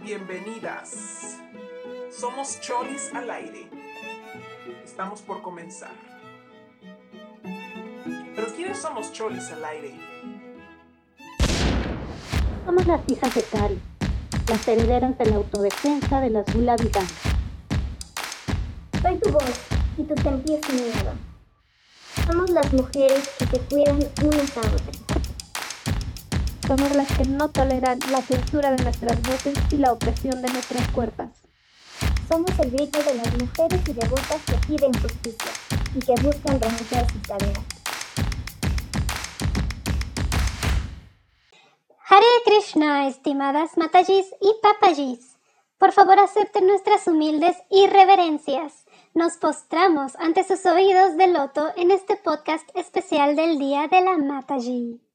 Bienvenidas. Somos Cholis al aire. Estamos por comenzar. Pero ¿quiénes somos Cholis al aire? Somos las hijas de Cari, las herederas de la autodefensa de las Gula Soy tu voz y tu sentir sin miedo. Somos las mujeres que te cuidan unas a otras. Somos las que no toleran la censura de nuestras voces y la opresión de nuestras cuerpos. Somos el grito de las mujeres y devotas que piden justicia y que buscan renunciar sus tareas. Hare Krishna, estimadas Matajis y Papajis. Por favor acepten nuestras humildes irreverencias. Nos postramos ante sus oídos de loto en este podcast especial del Día de la Mataji.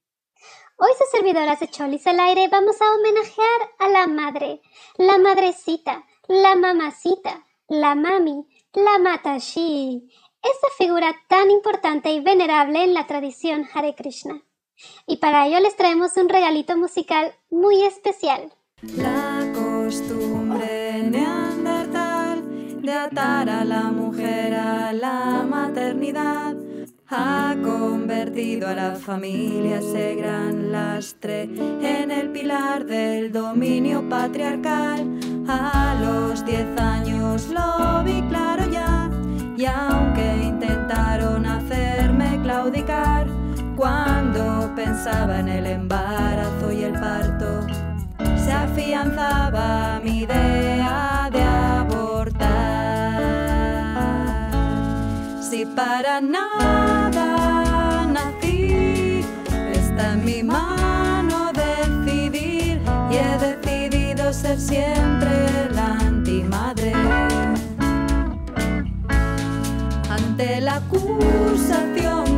Hoy su servidora de Cholis al aire vamos a homenajear a la madre, la madrecita, la mamacita, la mami, la matashi, esa figura tan importante y venerable en la tradición Hare Krishna. Y para ello les traemos un regalito musical muy especial. La costumbre neandertal de atar a la mujer a la maternidad ha convertido a la familia ese gran lastre en el pilar del dominio patriarcal. A los diez años lo vi claro ya, y aunque intentaron hacerme claudicar, cuando pensaba en el embarazo y el parto, se afianzaba mi idea de abortar. Si para nada siempre la antimadre. Ante la acusación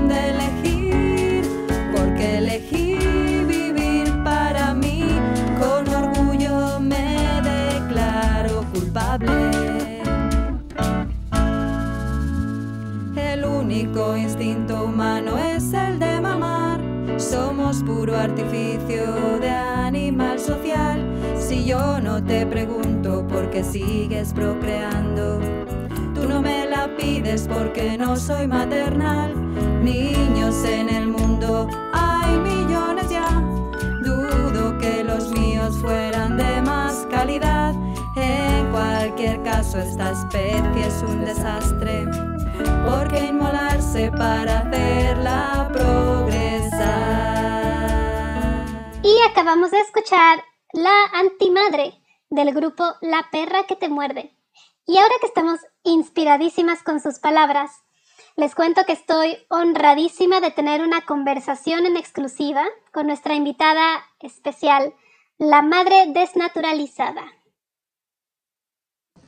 qué sigues procreando, tú no me la pides porque no soy maternal. Niños en el mundo hay millones ya. Dudo que los míos fueran de más calidad. En cualquier caso, esta especie es un desastre. Porque inmolarse para hacerla progresar. Y acabamos de escuchar La Antimadre del grupo La Perra que te muerde. Y ahora que estamos inspiradísimas con sus palabras, les cuento que estoy honradísima de tener una conversación en exclusiva con nuestra invitada especial, la Madre Desnaturalizada.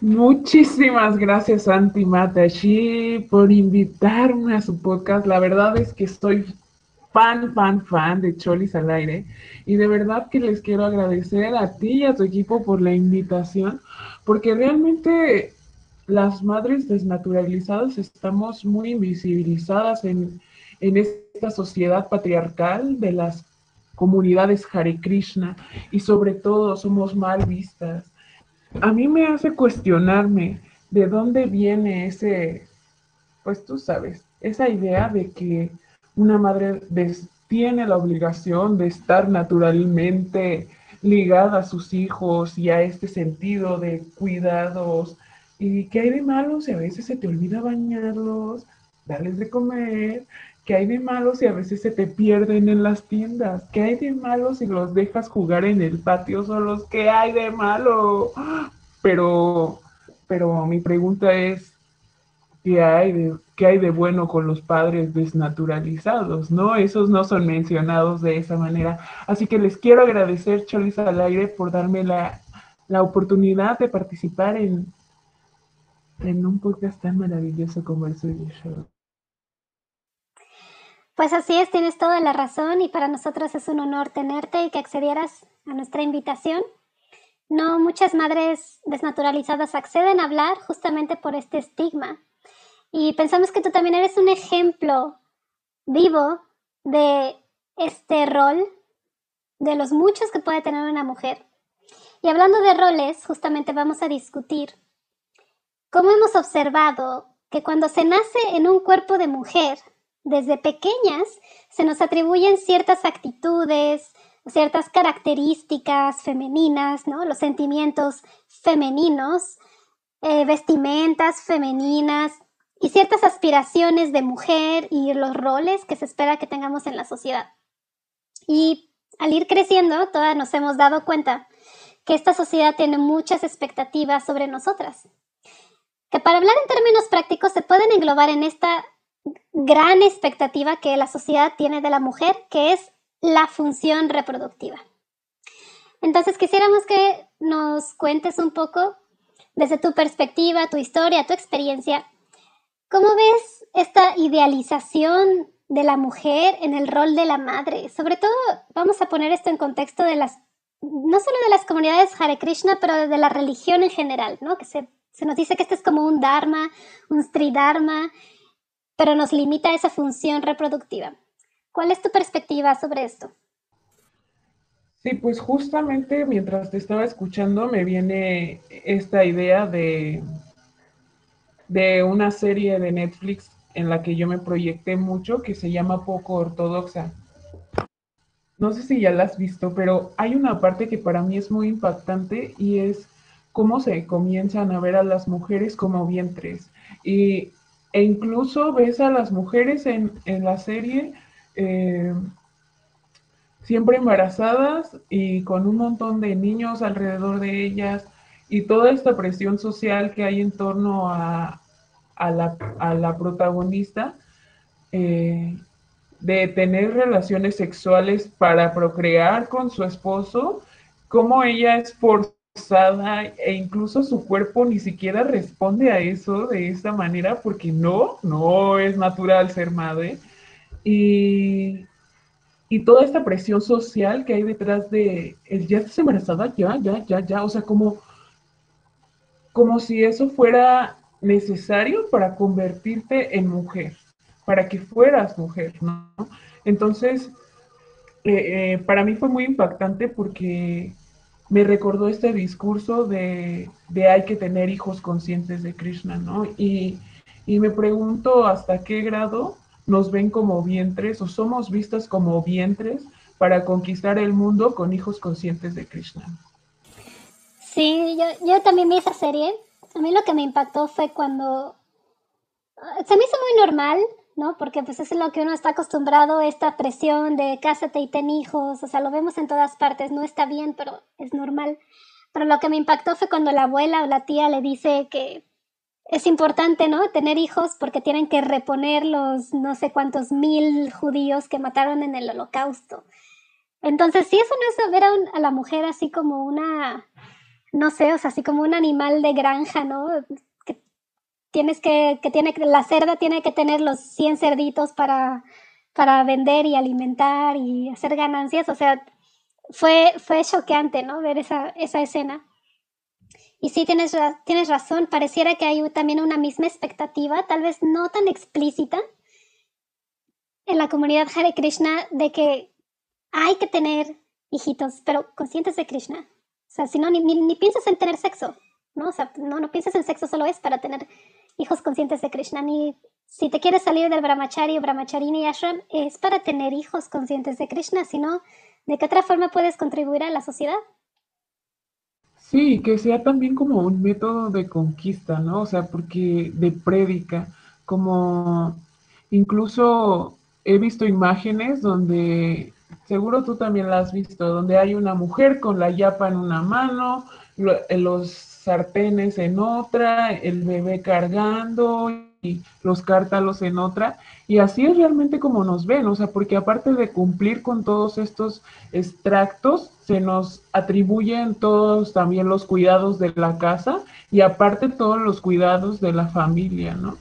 Muchísimas gracias, Anti Matashi, por invitarme a su podcast. La verdad es que estoy fan, fan, fan de Cholis al aire. Y de verdad que les quiero agradecer a ti y a tu equipo por la invitación, porque realmente las madres desnaturalizadas estamos muy invisibilizadas en, en esta sociedad patriarcal de las comunidades Hare Krishna y sobre todo somos mal vistas. A mí me hace cuestionarme de dónde viene ese, pues tú sabes, esa idea de que una madre tiene la obligación de estar naturalmente ligada a sus hijos y a este sentido de cuidados. ¿Y qué hay de malo si a veces se te olvida bañarlos, darles de comer? ¿Qué hay de malo si a veces se te pierden en las tiendas? ¿Qué hay de malo si los dejas jugar en el patio solos? ¿Qué hay de malo? Pero, pero mi pregunta es, ¿qué hay de qué hay de bueno con los padres desnaturalizados, ¿no? Esos no son mencionados de esa manera. Así que les quiero agradecer, Cholis al aire, por darme la, oportunidad de participar en, en un podcast tan maravilloso como el suyo. Pues así es, tienes toda la razón y para nosotros es un honor tenerte y que accedieras a nuestra invitación. No muchas madres desnaturalizadas acceden a hablar justamente por este estigma y pensamos que tú también eres un ejemplo vivo de este rol de los muchos que puede tener una mujer. Y hablando de roles, justamente vamos a discutir cómo hemos observado que cuando se nace en un cuerpo de mujer, desde pequeñas se nos atribuyen ciertas actitudes, ciertas características femeninas, ¿no? Los sentimientos femeninos, eh, vestimentas femeninas y ciertas aspiraciones de mujer y los roles que se espera que tengamos en la sociedad. Y al ir creciendo, todas nos hemos dado cuenta que esta sociedad tiene muchas expectativas sobre nosotras, que para hablar en términos prácticos se pueden englobar en esta gran expectativa que la sociedad tiene de la mujer, que es la función reproductiva. Entonces quisiéramos que nos cuentes un poco desde tu perspectiva, tu historia, tu experiencia, ¿cómo ves esta idealización de la mujer en el rol de la madre? Sobre todo, vamos a poner esto en contexto de las, no solo de las comunidades Hare Krishna, pero de la religión en general, ¿no? Que se, nos dice que este es como un dharma, un stridharma, pero nos limita a esa función reproductiva. ¿Cuál es tu perspectiva sobre esto? Sí, pues justamente mientras te estaba escuchando me viene esta idea de, de una serie de Netflix en la que yo me proyecté mucho que se llama Poco Ortodoxa. No sé si ya la has visto, pero hay una parte que para mí es muy impactante y es cómo se comienzan a ver a las mujeres como vientres. Y e incluso ves a las mujeres en, la serie eh, siempre embarazadas y con un montón de niños alrededor de ellas y toda esta presión social que hay en torno a, la, protagonista eh, de tener relaciones sexuales para procrear con su esposo, como ella es por e incluso su cuerpo ni siquiera responde a eso de esta manera porque no, no es natural ser madre. Y, toda esta presión social que hay detrás de, ¿ya estás embarazada? Ya, ya, ya, ya. O sea, como, como si eso fuera necesario para convertirte en mujer, para que fueras mujer, ¿no? Entonces, eh, eh, para mí fue muy impactante porque me recordó este discurso de, hay que tener hijos conscientes de Krishna, ¿no? Y, me pregunto hasta qué grado nos ven como vientres o somos vistas como vientres para conquistar el mundo con hijos conscientes de Krishna. Sí, yo, yo también vi esa serie. A mí lo que me impactó fue cuando se me hizo muy normal ¿no? Porque pues es lo que uno está acostumbrado, esta presión de cásate y ten hijos, o sea, lo vemos en todas partes, no está bien, pero es normal. Pero lo que me impactó fue cuando la abuela o la tía le dice que es importante, ¿no? Tener hijos porque tienen que reponer los no sé cuántos mil judíos que mataron en el holocausto. Entonces, si eso no es ver a la mujer así como una, no sé, o sea, así como un animal de granja, ¿no? tienes que, que tiene, la cerda tiene que tener los 100 cerditos para, para vender y alimentar y hacer ganancias. O sea, fue, fue choqueante, ¿no? Ver esa, esa escena. Y sí, tienes, tienes razón, pareciera que hay también una misma expectativa, tal vez no tan explícita, en la comunidad Hare Krishna de que hay que tener hijitos, pero conscientes de Krishna. Sea, si no, ni, ni, ni piensas en tener sexo, ¿no? O sea, no, no piensas en sexo, solo es para tener hijos conscientes de Krishna. Ni si te quieres salir del brahmachari o brahmacharini ashram, es para tener hijos conscientes de Krishna, sino ¿de qué otra forma puedes contribuir a la sociedad? Sí, que sea también como un método de conquista, ¿no? O sea, porque de prédica, como incluso he visto imágenes donde, seguro tú también la has visto, donde hay una mujer con la yapa en una mano, los sartenes en otra, el bebé cargando y los cártalos en otra. Y así es realmente como nos ven, o sea, porque aparte de cumplir con todos estos extractos, se nos atribuyen todos también los cuidados de la casa y aparte todos los cuidados de la familia, ¿no?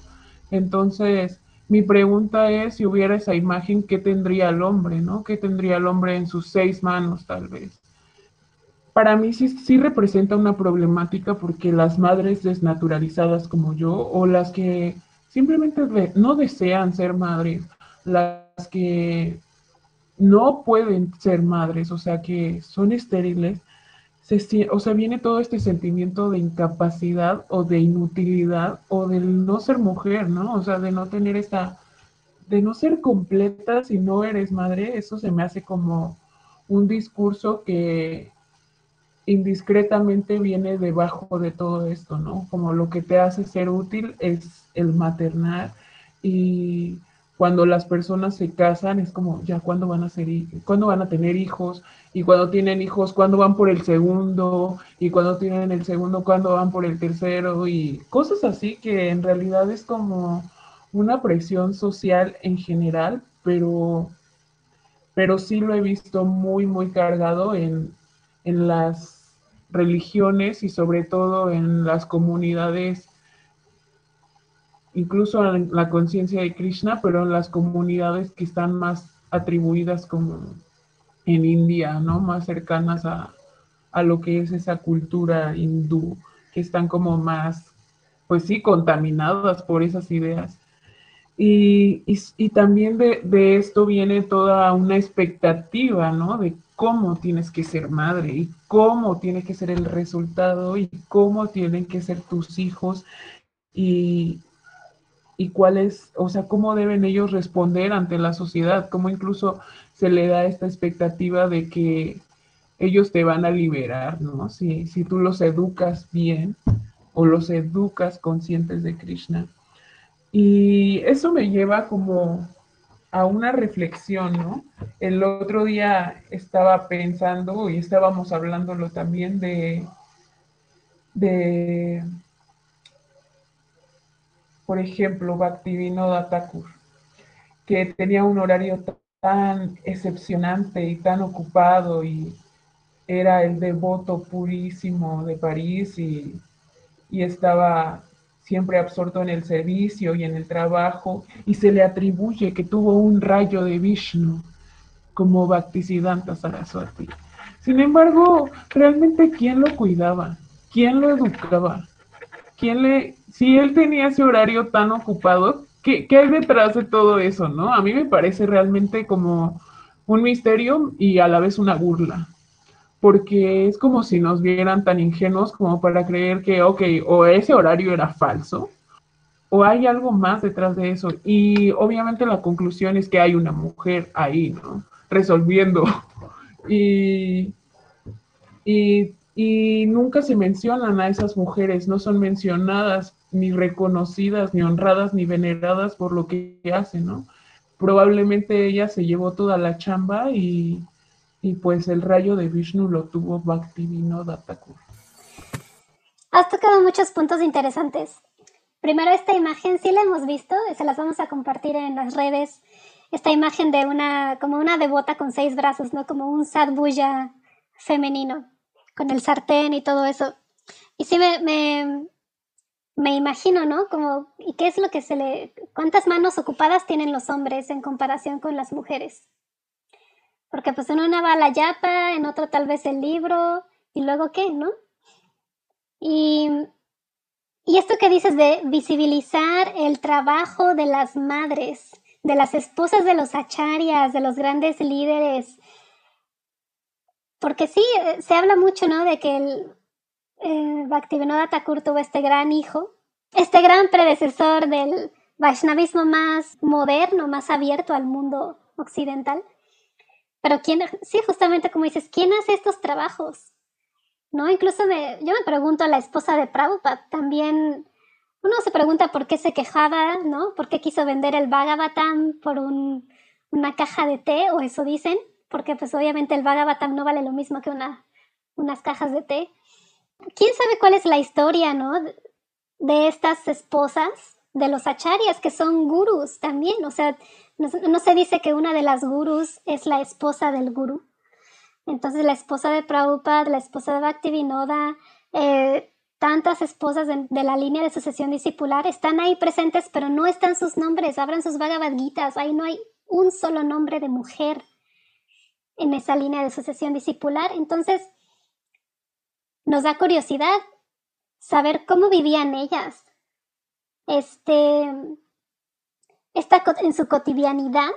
Entonces, mi pregunta es, si hubiera esa imagen, ¿qué tendría el hombre, ¿no? ¿Qué tendría el hombre en sus seis manos, tal vez? para mí sí, sí representa una problemática porque las madres desnaturalizadas como yo o las que simplemente no desean ser madres, las que no pueden ser madres, o sea, que son estériles, o sea, viene todo este sentimiento de incapacidad o de inutilidad o de no ser mujer, ¿no? O sea, de no tener esta, de no ser completa si no eres madre, eso se me hace como un discurso que indiscretamente viene debajo de todo esto, ¿no? Como lo que te hace ser útil es el maternar y cuando las personas se casan es como ya cuándo van a ser cuándo van a tener hijos y cuando tienen hijos cuándo van por el segundo y cuando tienen el segundo cuándo van por el tercero y cosas así que en realidad es como una presión social en general, pero pero sí lo he visto muy muy cargado en en las religiones y sobre todo en las comunidades incluso en la conciencia de Krishna, pero en las comunidades que están más atribuidas como en India, ¿no? Más cercanas a, lo que es esa cultura hindú, que están como más, pues sí, contaminadas por esas ideas. Y, también de, de, esto viene toda una expectativa, ¿no? De cómo tienes que ser madre y cómo tiene que ser el resultado y cómo tienen que ser tus hijos. Y, y cuál es, o sea, cómo deben ellos responder ante la sociedad, cómo incluso se le da esta expectativa de que ellos te van a liberar, ¿no? Si, si tú los educas bien o los educas conscientes de Krishna. Y eso me lleva como a una reflexión, ¿no? El otro día estaba pensando y estábamos hablándolo también de, de por ejemplo, Bhaktivinoda Thakur, que tenía un horario tan excepcionante y tan ocupado y era el devoto purísimo de París y, estaba siempre absorto en el servicio y en el trabajo y se le atribuye que tuvo un rayo de Vishnu como Bhaktisiddhanta Saraswati. Sin embargo, realmente ¿quién lo cuidaba? ¿Quién lo educaba? ¿Quién le si él tenía ese horario tan ocupado, ¿qué, hay detrás de todo eso, no? A mí me parece realmente como un misterio y a la vez una burla, porque es como si nos vieran tan ingenuos como para creer que, ok, o ese horario era falso, o hay algo más detrás de eso. Y obviamente la conclusión es que hay una mujer ahí, ¿no? Resolviendo. Y, y, y nunca se mencionan a esas mujeres, no son mencionadas ni reconocidas, ni honradas, ni veneradas por lo que hacen, ¿no? Probablemente ella se llevó toda la chamba y, pues el rayo de Vishnu lo tuvo Bhaktivinoda Thakur. Has tocado muchos puntos interesantes. Primero, esta imagen sí la hemos visto, se las vamos a compartir en las redes. Esta imagen de una, como una devota con seis brazos, ¿no? Como un sadbuya femenino, con el sartén y todo eso. Y sí me, me imagino, ¿no? Como, ¿y qué es lo que se le... ¿Cuántas manos ocupadas tienen los hombres en comparación con las mujeres? Porque pues en una va la yapa, en otra tal vez el libro, y luego qué, ¿no? Y, y esto que dices de visibilizar el trabajo de las madres, de las esposas de los acharyas, de los grandes líderes, porque sí, eh, se habla mucho, ¿no? De que el, eh, Bhaktivinoda Thakur tuvo este gran hijo, este gran predecesor del Vaishnavismo más moderno, más abierto al mundo occidental. Pero quién, sí, justamente como dices, ¿quién hace estos trabajos? ¿No? Incluso me, yo me pregunto a la esposa de Prabhupada, también uno se pregunta por qué se quejaba, ¿no? ¿Por qué quiso vender el Bhagavatam por un, una caja de té? O eso dicen, porque pues obviamente el Bhagavatam no vale lo mismo que una, unas cajas de té quién sabe cuál es la historia, ¿no? De estas esposas de los acharyas, que son gurús también. O sea, no, se dice que una de las gurús es la esposa del gurú. Entonces, la esposa de Prabhupada, la esposa de Bhaktivinoda, eh, tantas esposas de, la línea de sucesión discipular están ahí presentes, pero no están sus nombres. Abran sus Bhagavad ahí no hay un solo nombre de mujer en esa línea de sucesión discipular. Entonces, nos da curiosidad saber cómo vivían ellas. Este, esta, en su cotidianidad,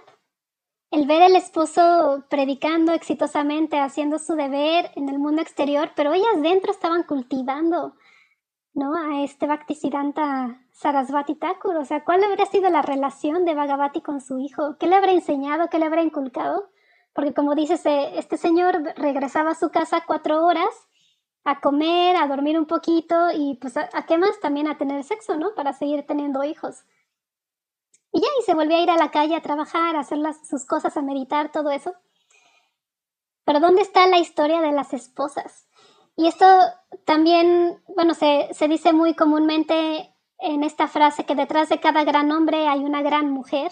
el ver al esposo predicando exitosamente, haciendo su deber en el mundo exterior, pero ellas dentro estaban cultivando, ¿no? A este Bhaktisiddhanta Sarasvati Thakur. O sea, ¿cuál habría sido la relación de Bhagavati con su hijo? ¿Qué le habrá enseñado? ¿Qué le habrá inculcado? Porque como dices, eh, este señor regresaba a su casa cuatro horas a comer, a dormir un poquito y pues a, qué más también a tener sexo, ¿no? Para seguir teniendo hijos. Y ya, y se volvió a ir a la calle a trabajar, a hacer las, sus cosas, a meditar, todo eso. Pero ¿dónde está la historia de las esposas? Y esto también, bueno, se, se dice muy comúnmente en esta frase que detrás de cada gran hombre hay una gran mujer.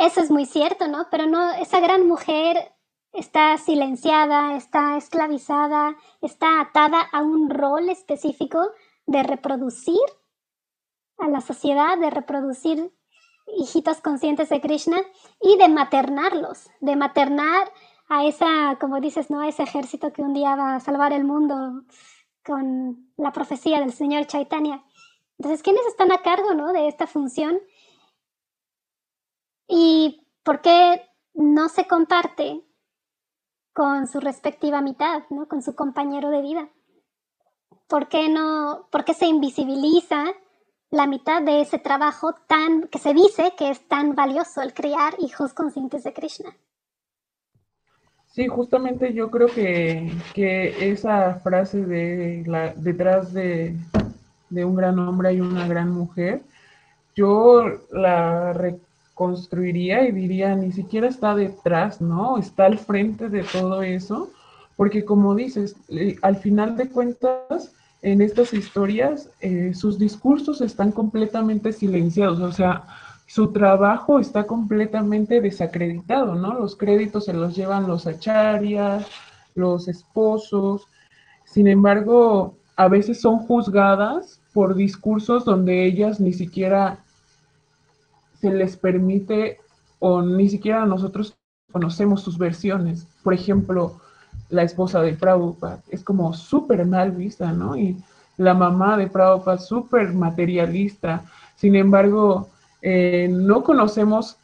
Eso es muy cierto, ¿no? Pero no, esa gran mujer está silenciada, está esclavizada, está atada a un rol específico de reproducir a la sociedad, de reproducir hijitos conscientes de Krishna y de maternarlos, de maternar a esa, como dices, ¿no? A ese ejército que un día va a salvar el mundo con la profecía del señor Chaitanya. Entonces, ¿quiénes están a cargo, ¿no? De esta función. ¿Y por qué no se comparte con su respectiva mitad, ¿no? Con su compañero de vida. ¿Por qué no, por qué se invisibiliza la mitad de ese trabajo tan que se dice que es tan valioso el criar hijos conscientes de Krishna. Sí, justamente yo creo que, esa frase de la, detrás de, un gran hombre hay una gran mujer, yo la reconstruiría y diría, ni siquiera está detrás, ¿no? Está al frente de todo eso, porque como dices, eh, al final de cuentas, en estas historias, eh, sus discursos están completamente silenciados, o sea, su trabajo está completamente desacreditado, ¿no? Los créditos se los llevan los acharyas, los esposos, sin embargo, a veces son juzgadas por discursos donde ellas ni siquiera se les permite o ni siquiera nosotros conocemos sus versiones. Por ejemplo, la esposa de Prabhupada. Es como súper mal vista, ¿no? Y la mamá de Prabhupada, súper materialista. Sin embargo, eh, no conocemos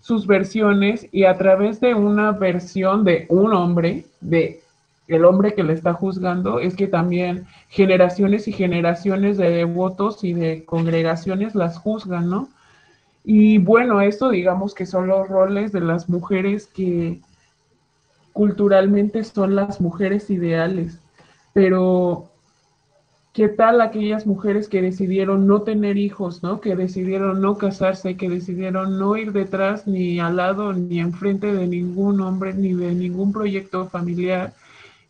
sus versiones y a través de una versión de un hombre, de el hombre que le está juzgando, es que también generaciones y generaciones de devotos y de congregaciones las juzgan, ¿no? Y bueno, esto digamos que son los roles de las mujeres que culturalmente son las mujeres ideales, pero ¿qué tal aquellas mujeres que decidieron no tener hijos, ¿no? Que decidieron no casarse, que decidieron no ir detrás ni al lado ni enfrente de ningún hombre ni de ningún proyecto familiar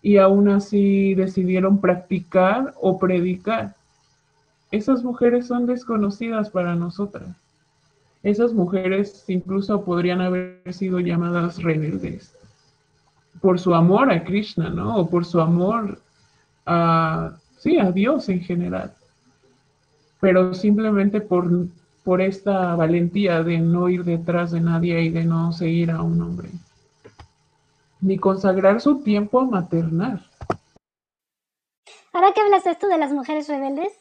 y aún así decidieron practicar o predicar. Esas mujeres son desconocidas para nosotras. Esas mujeres incluso podrían haber sido llamadas rebeldes por su amor a Krishna, ¿no? O por su amor a, sí, a Dios en general. Pero simplemente por, por esta valentía de no ir detrás de nadie y de no seguir a un hombre. Ni consagrar su tiempo a maternar. Ahora que hablas esto de las mujeres rebeldes,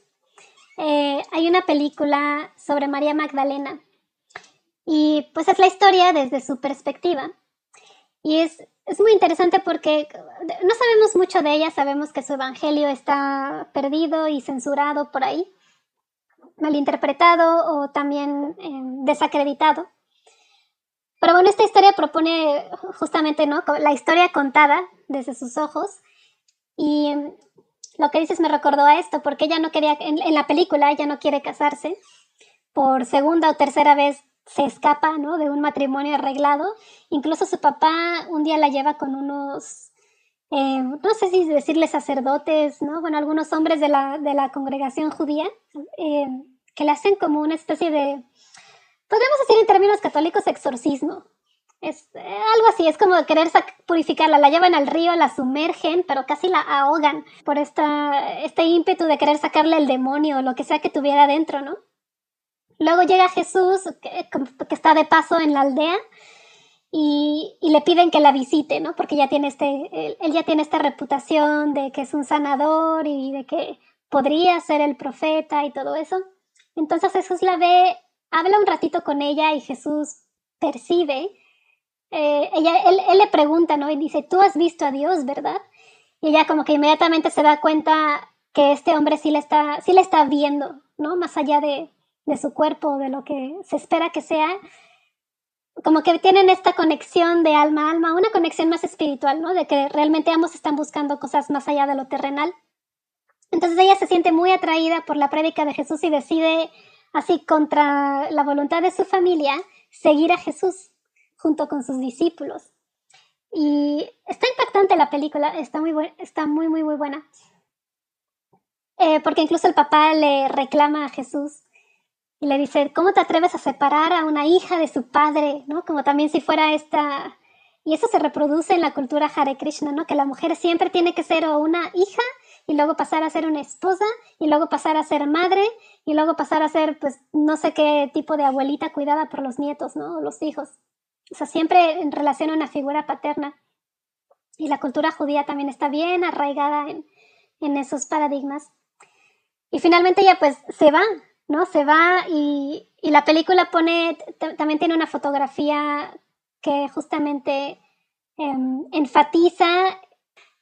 eh, hay una película sobre María Magdalena. Y pues es la historia desde su perspectiva. Y es es muy interesante porque no sabemos mucho de ella, sabemos que su evangelio está perdido y censurado por ahí, malinterpretado o también em, desacreditado. Pero bueno, esta historia propone justamente ¿no? la historia contada desde sus ojos y em, lo que dices me recordó a esto, porque ella no quería, en, en la película ella no quiere casarse, por segunda o tercera vez se escapa ¿no? de un matrimonio arreglado. Incluso su papá un día la lleva con unos, eh, no sé si decirle sacerdotes, ¿no? bueno, algunos hombres de la, de la congregación judía, eh, que le hacen como una especie de, podríamos decir en términos católicos, exorcismo. Es eh, algo así, es como querer purificarla, la llevan al río, la sumergen, pero casi la ahogan por esta, este ímpetu de querer sacarle el demonio o lo que sea que tuviera dentro, ¿no? Luego llega Jesús, que, está de paso en la aldea, y, le piden que la visite, ¿no? Porque ya tiene este, él, ya tiene esta reputación de que es un sanador y de que podría ser el profeta y todo eso. Entonces Jesús la ve, habla un ratito con ella y Jesús percibe, eh, ella, él, le pregunta, ¿no? Y dice, tú has visto a Dios, ¿verdad? Y ella como que inmediatamente se da cuenta que este hombre sí le está, sí le está viendo, ¿no? Más allá de, de su cuerpo, de lo que se espera que sea, como que tienen esta conexión de alma a alma, una conexión más espiritual, ¿no? De que realmente ambos están buscando cosas más allá de lo terrenal. Entonces ella se siente muy atraída por la prédica de Jesús y decide, así contra la voluntad de su familia, seguir a Jesús junto con sus discípulos. Y está impactante la película, está muy, está muy, muy, muy buena. Eh, porque incluso el papá le reclama a Jesús y le dice, ¿cómo te atreves a separar a una hija de su padre? ¿no? Como también si fuera esta... Y eso se reproduce en la cultura Hare Krishna, ¿no? Que la mujer siempre tiene que ser una hija y luego pasar a ser una esposa y luego pasar a ser madre y luego pasar a ser, pues, no sé qué tipo de abuelita cuidada por los nietos, ¿no? O los hijos. O sea, siempre en relación a una figura paterna. Y la cultura judía también está bien arraigada en, en esos paradigmas. Y finalmente ella pues se va, ¿no? Se va y, la película pone, también tiene una fotografía que justamente em, enfatiza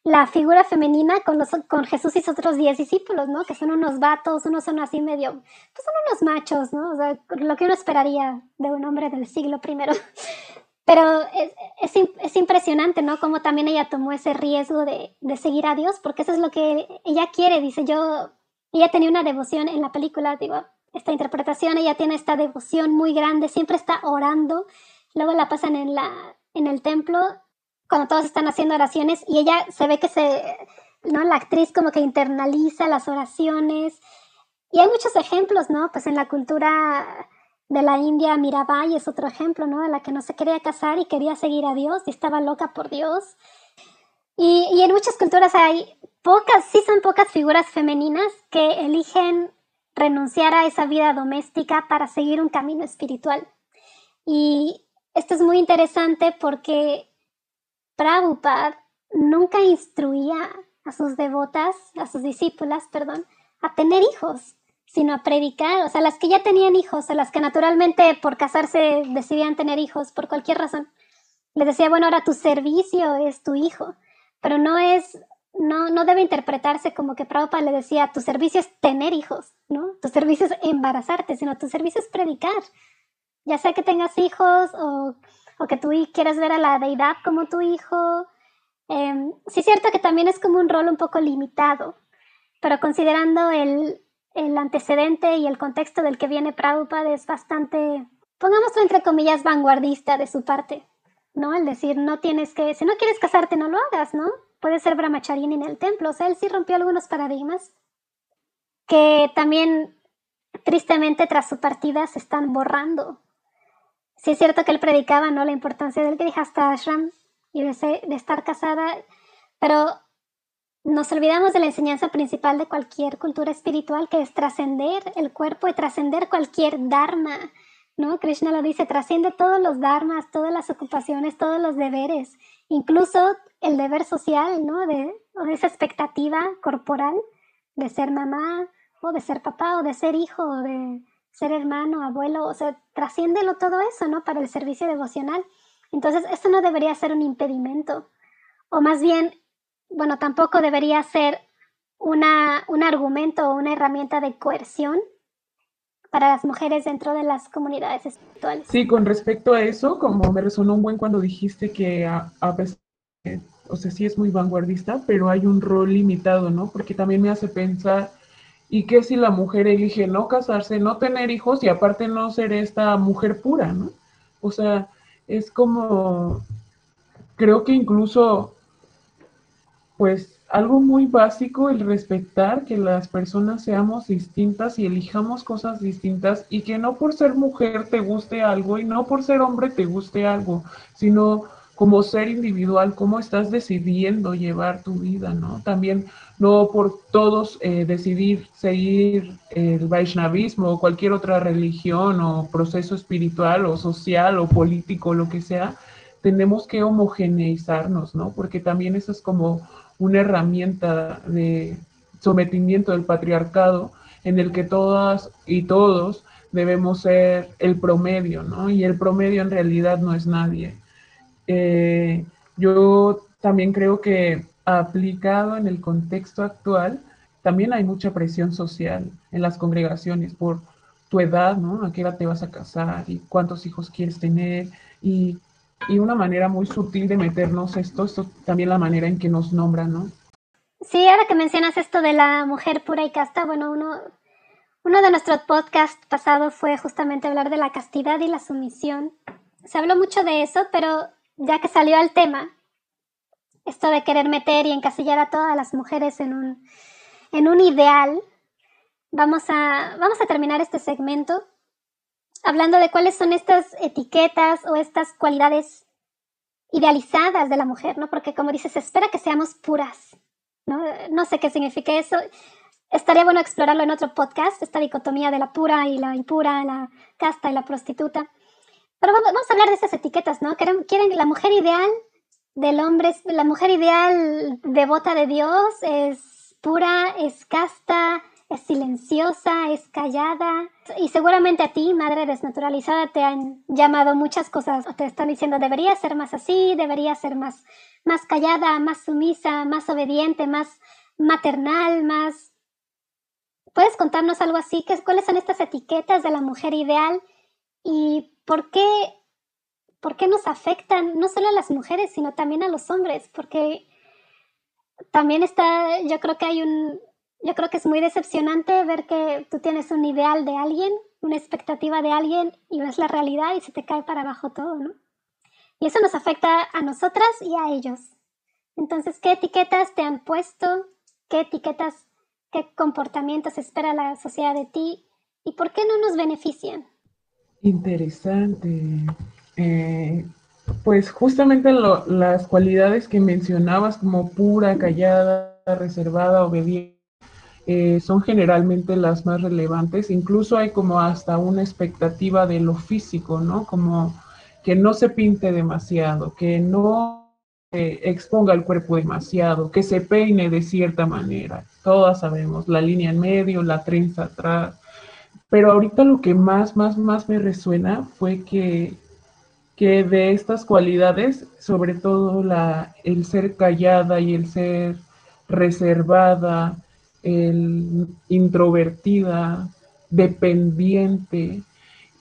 la figura femenina con, los, con Jesús y sus otros diez discípulos, ¿no? Que son unos vatos, unos son así medio, pues son unos machos, ¿no? O sea, lo que uno esperaría de un hombre del siglo primero. Pero es, es, impresionante, ¿no? Como también ella tomó ese riesgo de, de seguir a Dios, porque eso es lo que ella quiere, dice yo, ella tenía una devoción en la película, digo, esta interpretación, ella tiene esta devoción muy grande, siempre está orando, luego la pasan en, la, en el templo cuando todos están haciendo oraciones y ella se ve que se, ¿no? La actriz como que internaliza las oraciones y hay muchos ejemplos, ¿no? Pues en la cultura de la India, Mirabai es otro ejemplo, ¿no? De la que no se quería casar y quería seguir a Dios y estaba loca por Dios. Y, y en muchas culturas hay pocas, sí son pocas figuras femeninas que eligen renunciar a esa vida doméstica para seguir un camino espiritual. Y esto es muy interesante porque Prabhupada nunca instruía a sus devotas, a sus discípulas, perdón, a tener hijos, sino a predicar. O sea, las que ya tenían hijos, a las que naturalmente por casarse decidían tener hijos por cualquier razón. Les decía, bueno, ahora tu servicio es tu hijo, pero no es no, no debe interpretarse como que Prabhupada le decía, tu servicio es tener hijos, ¿no? Tu servicio es embarazarte, sino tu servicio es predicar. Ya sea que tengas hijos o, o que tú quieras ver a la deidad como tu hijo. Em, sí es cierto que también es como un rol un poco limitado, pero considerando el, el antecedente y el contexto del que viene Prabhupada es bastante, pongámoslo entre comillas, vanguardista de su parte, ¿no? El decir, no tienes que, si no quieres casarte, no lo hagas, ¿no? Puede ser Brahmacharini en el templo. O sea, él sí rompió algunos paradigmas que también tristemente tras su partida se están borrando. Sí es cierto que él predicaba ¿no? la importancia del Grihastha Ashram y de, de estar casada, pero nos olvidamos de la enseñanza principal de cualquier cultura espiritual, que es trascender el cuerpo y trascender cualquier dharma. ¿no? Krishna lo dice, trasciende todos los dharmas, todas las ocupaciones, todos los deberes, incluso el deber social, ¿no? De, o esa expectativa corporal de ser mamá, o de ser papá, o de ser hijo, o de ser hermano, abuelo, o sea, trasciéndelo todo eso, ¿no? Para el servicio devocional. Entonces, esto no debería ser un impedimento, o más bien, bueno, tampoco debería ser una, un argumento o una herramienta de coerción para las mujeres dentro de las comunidades espirituales. Sí, con respecto a eso, como me resonó un buen cuando dijiste que a, a pesar o sea, sí es muy vanguardista, pero hay un rol limitado, ¿no? Porque también me hace pensar, ¿y qué si la mujer elige no casarse, no tener hijos y aparte no ser esta mujer pura, ¿no? O sea, es como, creo que incluso, pues, algo muy básico el respetar que las personas seamos distintas y elijamos cosas distintas y que no por ser mujer te guste algo y no por ser hombre te guste algo, sino como ser individual, cómo estás decidiendo llevar tu vida, ¿no? También no por todos eh, decidir seguir el Vaishnavismo o cualquier otra religión o proceso espiritual o social o político, lo que sea, tenemos que homogeneizarnos, ¿no? Porque también eso es como una herramienta de sometimiento del patriarcado en el que todas y todos debemos ser el promedio, ¿no? Y el promedio en realidad no es nadie. Eh, yo también creo que aplicado en el contexto actual, también hay mucha presión social en las congregaciones por tu edad, ¿no? ¿A qué edad te vas a casar? ¿Y cuántos hijos quieres tener? Y, y una manera muy sutil de meternos esto, esto también la manera en que nos nombran, ¿no? Sí, ahora que mencionas esto de la mujer pura y casta, bueno, uno, uno de nuestros podcasts pasados fue justamente hablar de la castidad y la sumisión. Se habló mucho de eso, pero ya que salió al tema, esto de querer meter y encasillar a todas las mujeres en un, en un ideal, vamos a, vamos a terminar este segmento hablando de cuáles son estas etiquetas o estas cualidades idealizadas de la mujer, ¿no? Porque como dices, espera que seamos puras, ¿no? No sé qué significa eso. Estaría bueno explorarlo en otro podcast, esta dicotomía de la pura y la impura, la casta y la prostituta. Pero vamos, a hablar de esas etiquetas, ¿no? Quieren, quieren la mujer ideal del hombre, la mujer ideal devota de Dios es pura, es casta, es silenciosa, es callada. Y seguramente a ti, madre desnaturalizada, te han llamado muchas cosas. Te están diciendo, debería ser más así, debería ser más, más callada, más sumisa, más obediente, más maternal, más... ¿Puedes contarnos algo así? ¿Cuáles son estas etiquetas de la mujer ideal? ¿Y por qué, por qué nos afectan no solo a las mujeres, sino también a los hombres? Porque también está, yo creo que hay un, yo creo que es muy decepcionante ver que tú tienes un ideal de alguien, una expectativa de alguien y ves la realidad y se te cae para abajo todo, ¿no? Y eso nos afecta a nosotras y a ellos. Entonces, ¿qué etiquetas te han puesto? ¿Qué etiquetas, qué comportamientos espera la sociedad de ti? ¿Y por qué no nos benefician? Interesante. Eh, pues justamente las cualidades que mencionabas como pura, callada, reservada, obediente eh, son generalmente las más relevantes. Incluso hay como hasta una expectativa de lo físico, ¿no? Como que no se pinte demasiado, que no exponga el cuerpo demasiado, que se peine de cierta manera. Todas sabemos, la línea en medio, la trenza atrás. Pero ahorita lo que más, más, más me resuena fue que, que de estas cualidades, sobre todo la, el ser callada y el ser reservada, el introvertida, dependiente.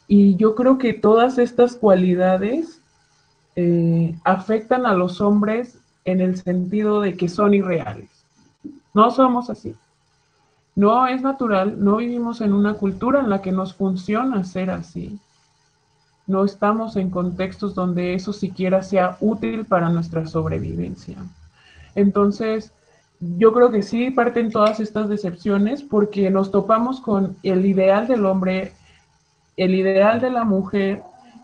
Y yo creo que todas estas cualidades eh, afectan a los hombres en el sentido de que son irreales. No somos así. No es natural, no vivimos en una cultura en la que nos funciona ser así. No estamos en contextos donde eso siquiera sea útil para nuestra sobrevivencia. Entonces, yo creo que sí parten todas estas decepciones porque nos topamos con el ideal del hombre, el ideal de la mujer,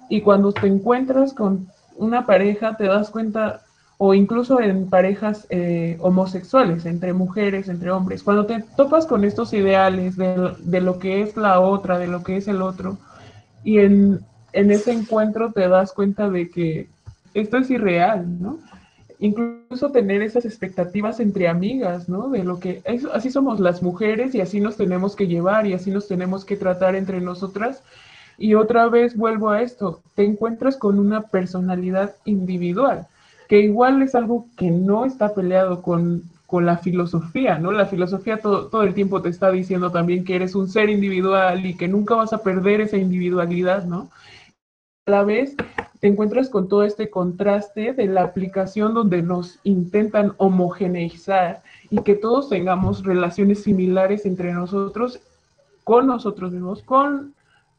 y cuando te encuentras con una pareja te das cuenta, o incluso en parejas eh, homosexuales, entre mujeres, entre hombres, cuando te topas con estos ideales de, de, lo que es la otra, de lo que es el otro, y en, en ese encuentro te das cuenta de que esto es irreal, ¿no? incluso tener esas expectativas entre amigas, ¿no? De lo que así somos las mujeres y así nos tenemos que llevar y así nos tenemos que tratar entre nosotras. Y otra vez vuelvo a esto, te encuentras con una personalidad individual, que igual es algo que no está peleado con, con la filosofía, ¿no? La filosofía todo, todo el tiempo te está diciendo también que eres un ser individual y que nunca vas a perder esa individualidad, ¿no? A la vez te encuentras con todo este contraste de la aplicación donde nos intentan homogeneizar y que todos tengamos relaciones similares entre nosotros, con nosotros mismos, con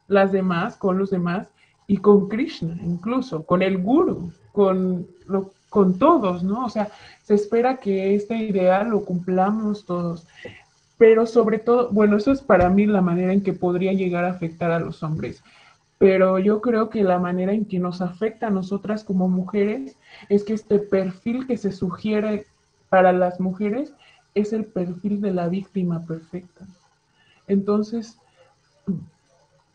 las demás, con los demás y con Krishna incluso, con el guru, con, con todos, ¿no? O sea, se espera que este ideal lo cumplamos todos. Pero sobre todo, bueno, eso es para mí la manera en que podría llegar a afectar a los hombres pero yo creo que la manera en que nos afecta a nosotras como mujeres es que este perfil que se sugiere para las mujeres es el perfil de la víctima perfecta. Entonces,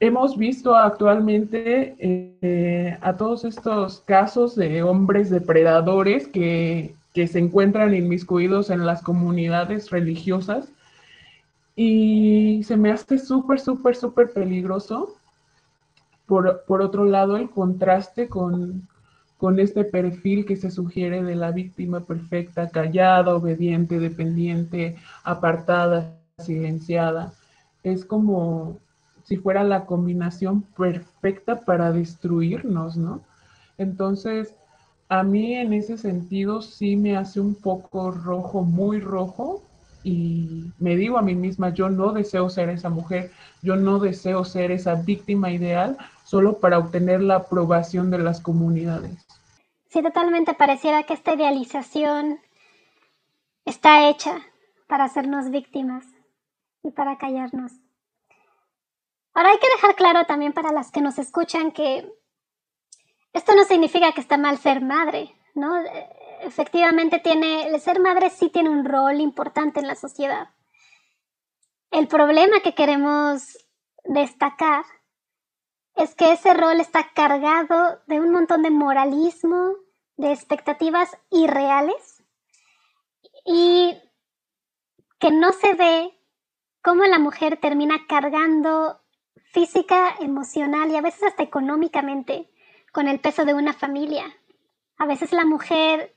hemos visto actualmente eh, a todos estos casos de hombres depredadores que, que se encuentran inmiscuidos en las comunidades religiosas y se me hace súper, súper, súper peligroso por, por otro lado, el contraste con, con este perfil que se sugiere de la víctima perfecta, callada, obediente, dependiente, apartada, silenciada. Es como si fuera la combinación perfecta para destruirnos, ¿no? Entonces, a mí en ese sentido sí me hace un poco rojo, muy rojo, y me digo a mí misma, yo no deseo ser esa mujer, yo no deseo ser esa víctima ideal solo para obtener la aprobación de las comunidades. Sí, totalmente pareciera que esta idealización está hecha para hacernos víctimas y para callarnos. Ahora hay que dejar claro también para las que nos escuchan que esto no significa que está mal ser madre, ¿no? Efectivamente tiene, el ser madre sí tiene un rol importante en la sociedad. El problema que queremos destacar es que ese rol está cargado de un montón de moralismo, de expectativas irreales y que no se ve cómo la mujer termina cargando física, emocional y a veces hasta económicamente con el peso de una familia. A veces la mujer,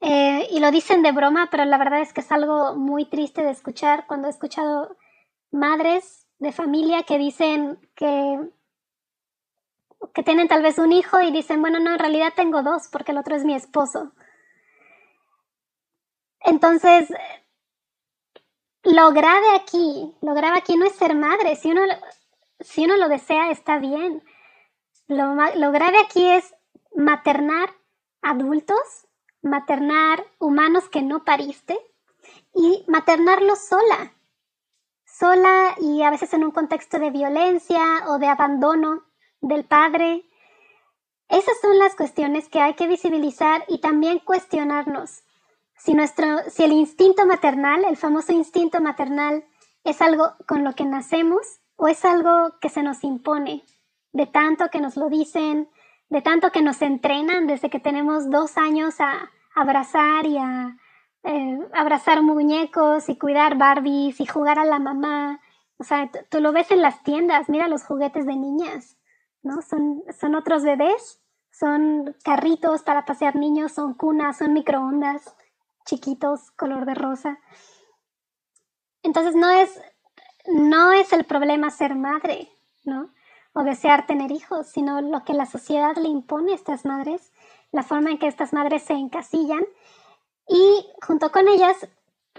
eh, y lo dicen de broma, pero la verdad es que es algo muy triste de escuchar cuando he escuchado madres de familia que dicen que que tienen tal vez un hijo y dicen, bueno, no, en realidad tengo dos porque el otro es mi esposo. Entonces, lo grave aquí, lo grave aquí no es ser madre, si uno, si uno lo desea está bien. Lo, lo grave aquí es maternar adultos, maternar humanos que no pariste y maternarlos sola, sola y a veces en un contexto de violencia o de abandono del padre. Esas son las cuestiones que hay que visibilizar y también cuestionarnos. Si, nuestro, si el instinto maternal, el famoso instinto maternal, es algo con lo que nacemos o es algo que se nos impone, de tanto que nos lo dicen, de tanto que nos entrenan desde que tenemos dos años a abrazar y a eh, abrazar muñecos y cuidar Barbies y jugar a la mamá. O sea, tú lo ves en las tiendas, mira los juguetes de niñas. ¿no? Son, son otros bebés, son carritos para pasear niños, son cunas, son microondas chiquitos, color de rosa. Entonces no es, no es el problema ser madre, ¿no? O desear tener hijos, sino lo que la sociedad le impone a estas madres, la forma en que estas madres se encasillan y junto con ellas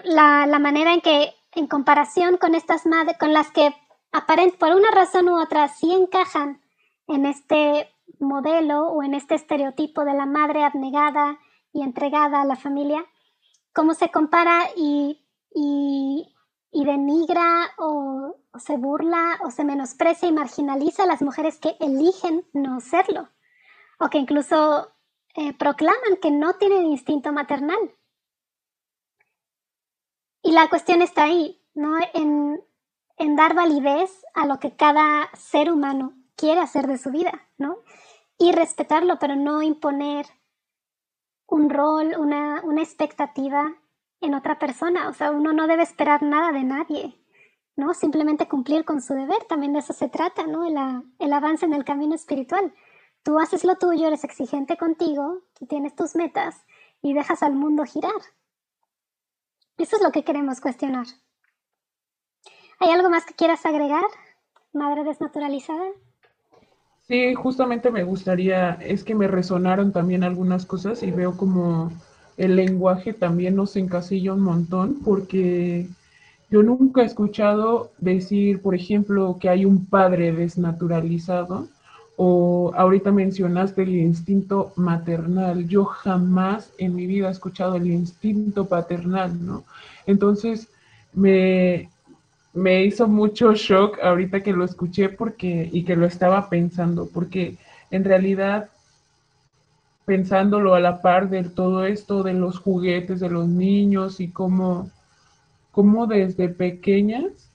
la, la manera en que en comparación con estas madres, con las que aparent, por una razón u otra sí encajan en este modelo o en este estereotipo de la madre abnegada y entregada a la familia, cómo se compara y, denigra o, se burla o se menosprecia y marginaliza a las mujeres que eligen no serlo o que incluso eh, proclaman que no tienen instinto maternal. Y la cuestión está ahí, ¿no? En, en dar validez a lo que cada ser humano quiere hacer de su vida, ¿no? Y respetarlo, pero no imponer un rol, una, expectativa en otra persona. O sea, uno no debe esperar nada de nadie, ¿no? Simplemente cumplir con su deber, también de eso se trata, ¿no? El, avance en el camino espiritual. Tú haces lo tuyo, eres exigente contigo, tienes tus metas y dejas al mundo girar. Eso es lo que queremos cuestionar. ¿Hay algo más que quieras agregar, madre desnaturalizada? Sí, justamente me gustaría, es que me resonaron también algunas cosas y veo como el lenguaje también nos encasilla un montón porque yo nunca he escuchado decir, por ejemplo, que hay un padre desnaturalizado o ahorita mencionaste el instinto maternal. Yo jamás en mi vida he escuchado el instinto paternal, ¿no? Entonces, me, me hizo mucho shock ahorita que lo escuché porque y que lo estaba pensando, porque en realidad pensándolo a la par de todo esto de los juguetes de los niños y cómo, cómo desde pequeñas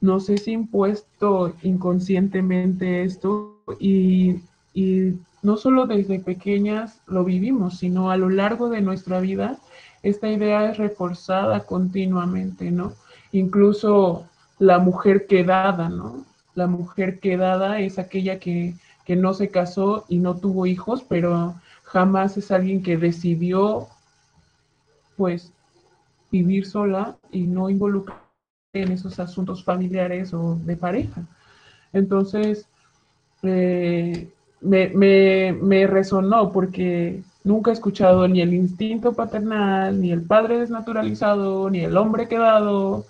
nos es impuesto inconscientemente esto y, y no solo desde pequeñas lo vivimos, sino a lo largo de nuestra vida esta idea es reforzada continuamente, ¿no? incluso la mujer quedada, ¿no? La mujer quedada es aquella que que no se casó y no tuvo hijos, pero jamás es alguien que decidió, pues, vivir sola y no involucrar en esos asuntos familiares o de pareja. Entonces, eh, me, me, resonó porque nunca he escuchado ni el instinto paternal, ni el padre desnaturalizado, ni el hombre quedado,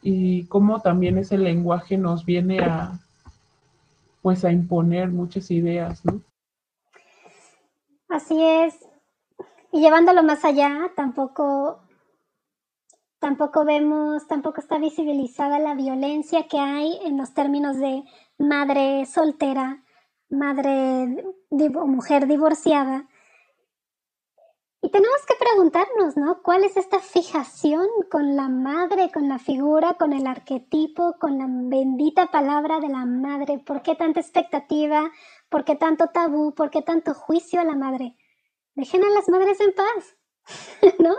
y cómo también ese lenguaje nos viene a, pues, a imponer muchas ideas, ¿no? Así es. Y llevándolo más allá, tampoco, tampoco vemos, tampoco está visibilizada la violencia que hay en los términos de madre soltera, madre o mujer divorciada. Y tenemos que preguntarnos, ¿no? ¿Cuál es esta fijación con la madre, con la figura, con el arquetipo, con la bendita palabra de la madre? ¿Por qué tanta expectativa? ¿Por qué tanto tabú? ¿Por qué tanto juicio a la madre? Dejen a las madres en paz, ¿no?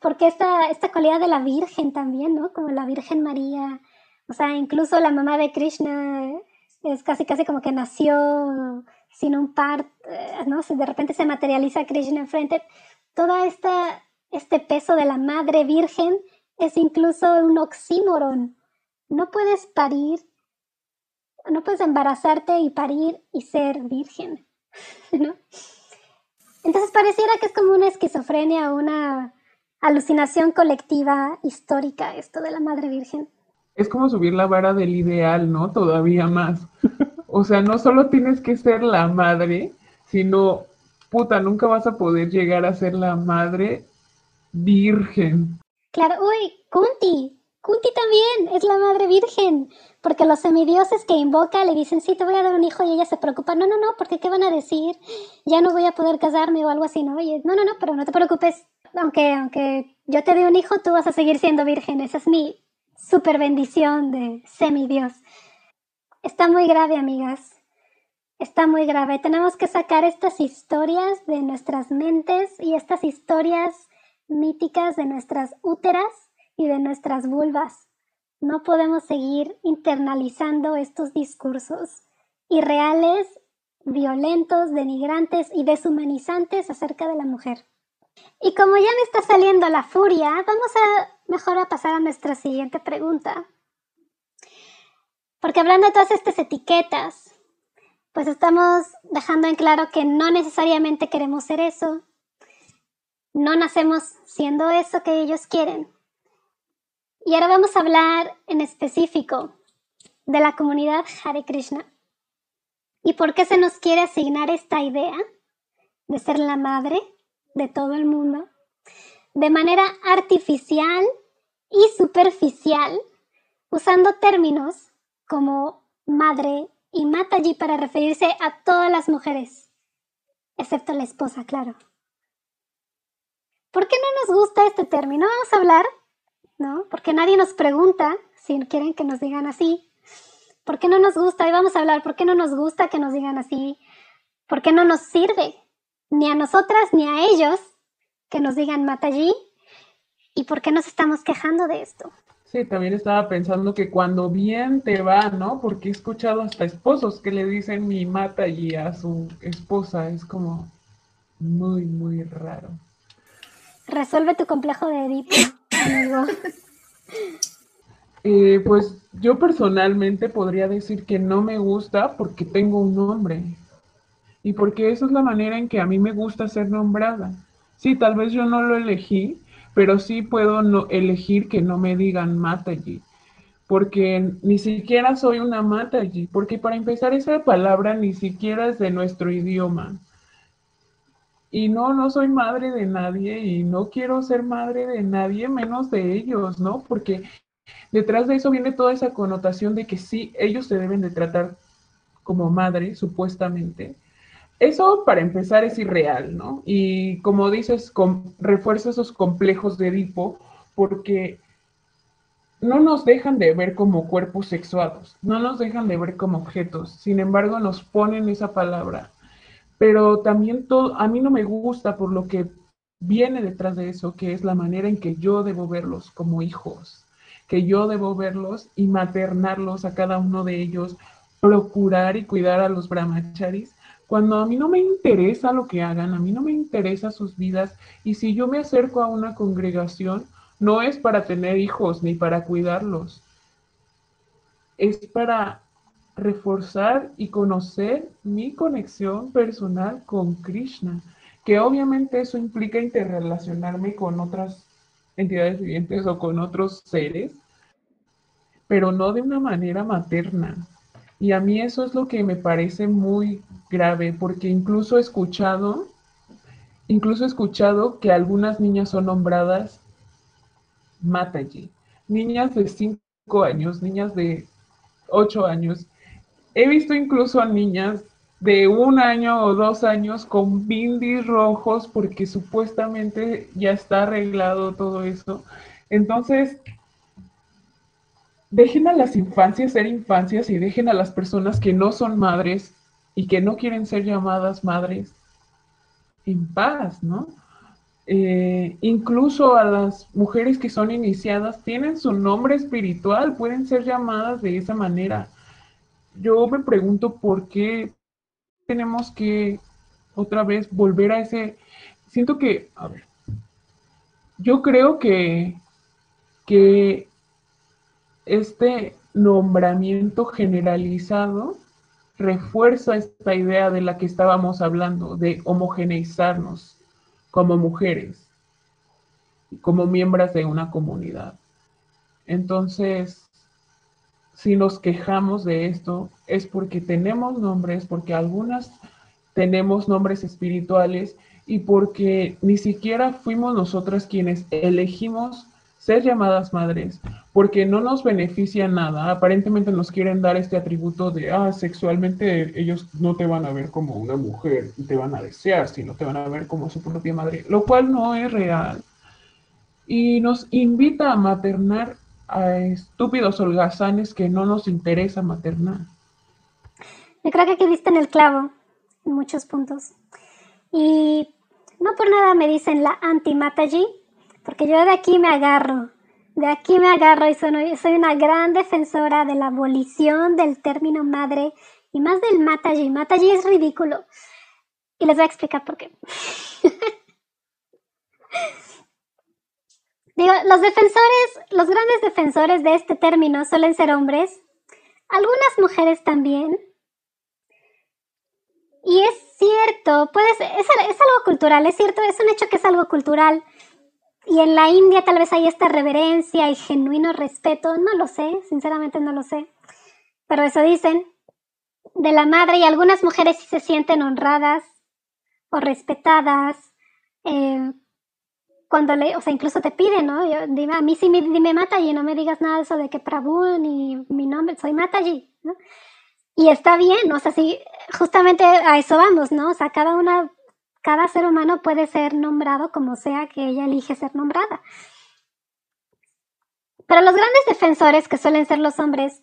Porque esta, esta cualidad de la Virgen también, ¿no? Como la Virgen María. O sea, incluso la mamá de Krishna es casi, casi como que nació sin un par, eh, ¿no? De repente se materializa Krishna enfrente. Todo esta, este peso de la madre virgen es incluso un oxímoron. No puedes parir, no puedes embarazarte y parir y ser virgen, ¿no? Entonces pareciera que es como una esquizofrenia, una alucinación colectiva histórica esto de la Madre Virgen. Es como subir la vara del ideal, ¿no? Todavía más. O sea, no solo tienes que ser la madre, sino, puta, nunca vas a poder llegar a ser la madre virgen. Claro, uy, Kunti, Kunti también es la madre virgen, porque los semidioses que invoca le dicen, sí, te voy a dar un hijo y ella se preocupa, no, no, no, porque ¿qué van a decir? Ya no voy a poder casarme o algo así, ¿no? Oye, no, no, no, pero no te preocupes, aunque, aunque yo te dé un hijo, tú vas a seguir siendo virgen, esa es mi super bendición de semidios. Está muy grave, amigas. Está muy grave. Tenemos que sacar estas historias de nuestras mentes y estas historias míticas de nuestras úteras y de nuestras vulvas. No podemos seguir internalizando estos discursos irreales, violentos, denigrantes y deshumanizantes acerca de la mujer. Y como ya me está saliendo la furia, vamos a mejor a pasar a nuestra siguiente pregunta. Porque hablando de todas estas etiquetas, pues estamos dejando en claro que no necesariamente queremos ser eso. No nacemos siendo eso que ellos quieren. Y ahora vamos a hablar en específico de la comunidad Hare Krishna. ¿Y por qué se nos quiere asignar esta idea de ser la madre de todo el mundo? De manera artificial y superficial, usando términos como madre y mataji para referirse a todas las mujeres, excepto la esposa, claro. ¿Por qué no nos gusta este término? Vamos a hablar, ¿no? Porque nadie nos pregunta si quieren que nos digan así. ¿Por qué no nos gusta? Y vamos a hablar, ¿por qué no nos gusta que nos digan así? ¿Por qué no nos sirve? Ni a nosotras ni a ellos que nos digan mataji. ¿Y por qué nos estamos quejando de esto? Sí, también estaba pensando que cuando bien te va, ¿no? Porque he escuchado hasta esposos que le dicen mi mata y a su esposa. Es como muy, muy raro. Resuelve tu complejo de Edipo, Eh, pues yo personalmente podría decir que no me gusta porque tengo un nombre. Y porque esa es la manera en que a mí me gusta ser nombrada. Sí, tal vez yo no lo elegí, pero sí puedo no elegir que no me digan Mataji, porque ni siquiera soy una Mataji, porque para empezar esa palabra ni siquiera es de nuestro idioma. Y no, no soy madre de nadie y no quiero ser madre de nadie menos de ellos, ¿no? Porque detrás de eso viene toda esa connotación de que sí, ellos se deben de tratar como madre, supuestamente, eso para empezar es irreal, ¿no? Y como dices, refuerza esos complejos de Edipo porque no nos dejan de ver como cuerpos sexuados, no nos dejan de ver como objetos, sin embargo nos ponen esa palabra. Pero también todo, a mí no me gusta por lo que viene detrás de eso, que es la manera en que yo debo verlos como hijos, que yo debo verlos y maternarlos a cada uno de ellos procurar y cuidar a los brahmacharis. Cuando a mí no me interesa lo que hagan, a mí no me interesa sus vidas y si yo me acerco a una congregación no es para tener hijos ni para cuidarlos, es para reforzar y conocer mi conexión personal con Krishna, que obviamente eso implica interrelacionarme con otras entidades vivientes o con otros seres, pero no de una manera materna. Y a mí eso es lo que me parece muy grave, porque incluso he escuchado, incluso he escuchado que algunas niñas son nombradas Mataji, niñas de 5 años, niñas de 8 años. He visto incluso a niñas de un año o dos años con bindis rojos porque supuestamente ya está arreglado todo eso. Entonces, dejen a las infancias ser infancias y dejen a las personas que no son madres y que no quieren ser llamadas madres en paz, ¿no? Eh, incluso a las mujeres que son iniciadas tienen su nombre espiritual, pueden ser llamadas de esa manera. Yo me pregunto por qué tenemos que otra vez volver a ese... Siento que, a ver, yo creo que, que este nombramiento generalizado refuerza esta idea de la que estábamos hablando, de homogeneizarnos como mujeres, como miembros de una comunidad. Entonces, si nos quejamos de esto, es porque tenemos nombres, porque algunas tenemos nombres espirituales y porque ni siquiera fuimos nosotras quienes elegimos ser llamadas madres, porque no nos beneficia nada. Aparentemente nos quieren dar este atributo de, ah, sexualmente ellos no te van a ver como una mujer y te van a desear, sino te van a ver como su propia madre, lo cual no es real. Y nos invita a maternar a estúpidos holgazanes que no nos interesa maternar. Yo creo que aquí diste en el clavo en muchos puntos. Y no por nada me dicen la anti-Mataji, porque yo de aquí me agarro, de aquí me agarro y soy, soy una gran defensora de la abolición del término madre y más del Mataji. Mataji es ridículo. Y les voy a explicar por qué. Digo, los defensores, los grandes defensores de este término suelen ser hombres, algunas mujeres también. Y es cierto, puede ser, es, es algo cultural, es cierto, es un hecho que es algo cultural. Y en la India tal vez hay esta reverencia y genuino respeto, no lo sé, sinceramente no lo sé, pero eso dicen de la madre y algunas mujeres sí se sienten honradas o respetadas eh, cuando le, o sea, incluso te piden, ¿no? dime, a mí sí me, dime Mataji, no me digas nada de eso de que Prabhu ni mi nombre, soy Mataji, ¿no? Y está bien, o sea, sí, justamente a eso vamos, ¿no? O sea, cada una cada ser humano puede ser nombrado como sea que ella elige ser nombrada. Pero los grandes defensores, que suelen ser los hombres,